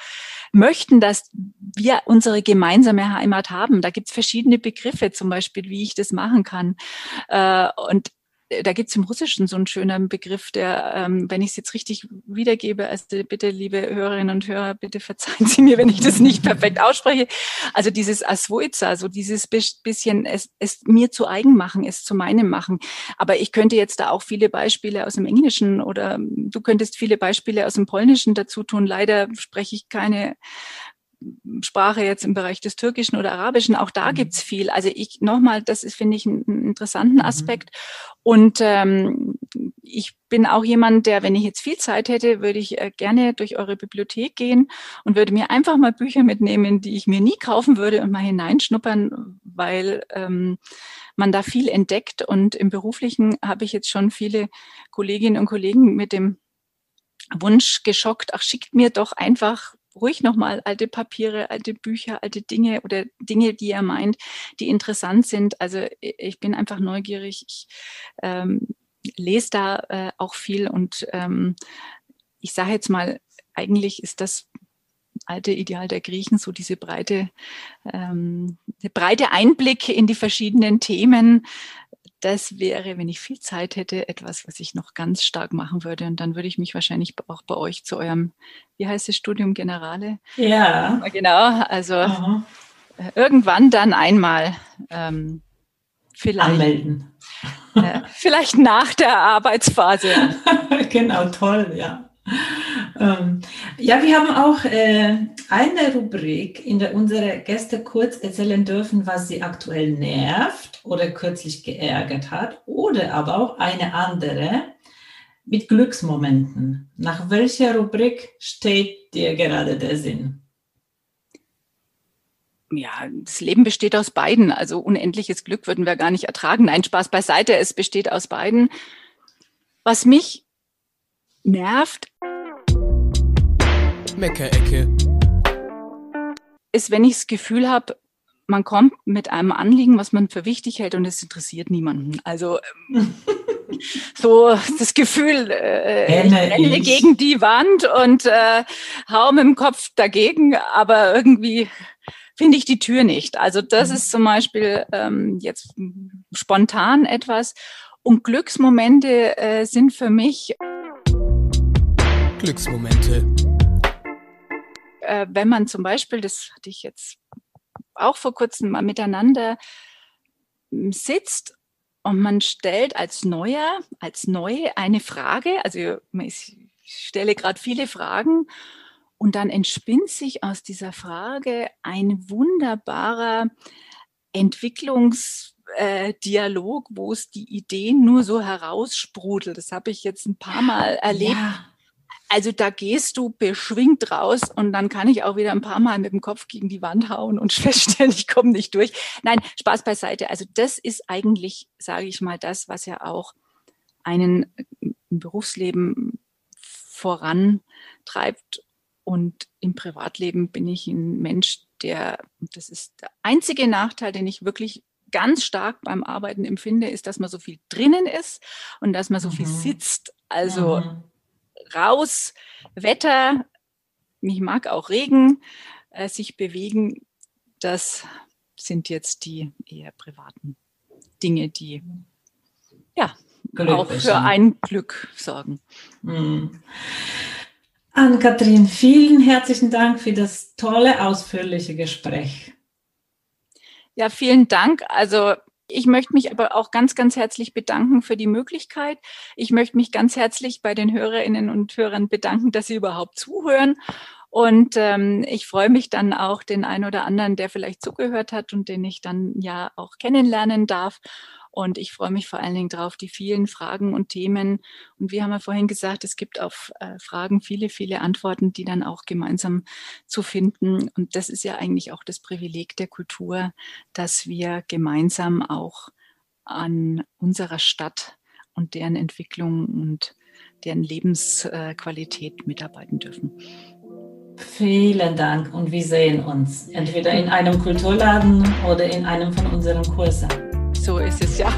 möchten, dass wir unsere gemeinsame Heimat haben. Da gibt es verschiedene Begriffe, zum Beispiel, wie ich das machen kann. Äh, und da gibt es im Russischen so einen schönen Begriff, der, ähm, wenn ich es jetzt richtig wiedergebe, also bitte, liebe Hörerinnen und Hörer, bitte verzeihen Sie mir, wenn ich das nicht perfekt ausspreche. Also dieses Asvoiza, so dieses bisschen es, es mir zu eigen machen, es zu meinem machen. Aber ich könnte jetzt da auch viele Beispiele aus dem Englischen oder du könntest viele Beispiele aus dem Polnischen dazu tun. Leider spreche ich keine Sprache jetzt im Bereich des Türkischen oder Arabischen, auch da mhm. gibt's viel. Also ich nochmal, das ist, finde ich, einen interessanten mhm. Aspekt. Mhm. Und ähm, ich bin auch jemand, der, wenn ich jetzt viel Zeit hätte, würde ich äh, gerne durch eure Bibliothek gehen und würde mir einfach mal Bücher mitnehmen, die ich mir nie kaufen würde und mal hineinschnuppern, weil ähm, man da viel entdeckt. Und im Beruflichen habe ich jetzt schon viele Kolleginnen und Kollegen mit dem Wunsch geschockt, ach, schickt mir doch einfach ruhig nochmal alte Papiere, alte Bücher, alte Dinge oder Dinge, die er meint, die interessant sind. Also ich bin einfach neugierig. Ich ähm, lese da äh, auch viel und ähm, ich sage jetzt mal, eigentlich ist das alte Ideal der Griechen, so diese breite, ähm, breite Einblick in die verschiedenen Themen, das wäre, wenn ich viel Zeit hätte, etwas, was ich noch ganz stark machen würde. Und dann würde ich mich wahrscheinlich auch bei euch zu eurem, wie heißt es, Studium Generale? Ja. Genau, also Aha. Äh, irgendwann dann einmal ähm, vielleicht. Anmelden. Äh, vielleicht nach der Arbeitsphase. [laughs] genau, toll, ja. Ähm, ja, wir haben auch äh, eine Rubrik, in der unsere Gäste kurz erzählen dürfen, was sie aktuell nervt oder kürzlich geärgert hat oder aber auch eine andere mit Glücksmomenten. Nach welcher Rubrik steht dir gerade der Sinn? ja, das Leben besteht aus beiden. Also unendliches Glück würden wir gar nicht ertragen. Nein, Spaß beiseite. Es besteht aus beiden. Was mich nervt, Meckerecke. Ist, wenn ich das Gefühl habe, man kommt mit einem Anliegen, was man für wichtig hält und es interessiert niemanden. Also ähm, [laughs] so das Gefühl, äh, ich renne gegen die Wand und äh, hau mit dem Kopf dagegen, aber irgendwie finde ich die Tür nicht. Also das mhm. ist zum Beispiel ähm, jetzt spontan etwas. Und Glücksmomente äh, sind für mich Glücksmomente äh, wenn man zum Beispiel, das hatte ich jetzt auch vor kurzem mal miteinander hm, sitzt und man stellt als Neuer, als Neue eine Frage, also ich stelle gerade viele Fragen und dann entspinnt sich aus dieser Frage ein wunderbarer Entwicklungsdialog, äh, wo es die Ideen nur so heraussprudelt. Das habe ich jetzt ein paar Mal erlebt. Ja. Also da gehst du beschwingt raus und dann kann ich auch wieder ein paar Mal mit dem Kopf gegen die Wand hauen und [laughs] feststellen, ich komme nicht durch. Nein, Spaß beiseite. Also das ist eigentlich, sage ich mal, das, was ja auch einen im Berufsleben vorantreibt. Und im Privatleben bin ich ein Mensch, der, das ist der einzige Nachteil, den ich wirklich ganz stark beim Arbeiten empfinde, ist, dass man so viel drinnen ist und dass man so mhm. viel sitzt. Also mhm raus, Wetter, ich mag auch Regen, äh, sich bewegen, das sind jetzt die eher privaten Dinge, die ja Glück auch für ein Glück sorgen. Mhm. Ann-Kathrin, vielen herzlichen Dank für das tolle, ausführliche Gespräch. Ja, vielen Dank. Also ich möchte mich aber auch ganz, ganz herzlich bedanken für die Möglichkeit. Ich möchte mich ganz herzlich bei den Hörerinnen und Hörern bedanken, dass sie überhaupt zuhören. Und ähm, ich freue mich dann auch den einen oder anderen, der vielleicht zugehört hat und den ich dann ja auch kennenlernen darf. Und ich freue mich vor allen Dingen drauf, die vielen Fragen und Themen. Und wie haben wir vorhin gesagt, es gibt auf äh, Fragen viele, viele Antworten, die dann auch gemeinsam zu finden. Und das ist ja eigentlich auch das Privileg der Kultur, dass wir gemeinsam auch an unserer Stadt und deren Entwicklung und deren Lebensqualität mitarbeiten dürfen. vielen Dank und wir sehen uns entweder in einem Kulturladen oder in einem von unseren Kursen. So ist es ja.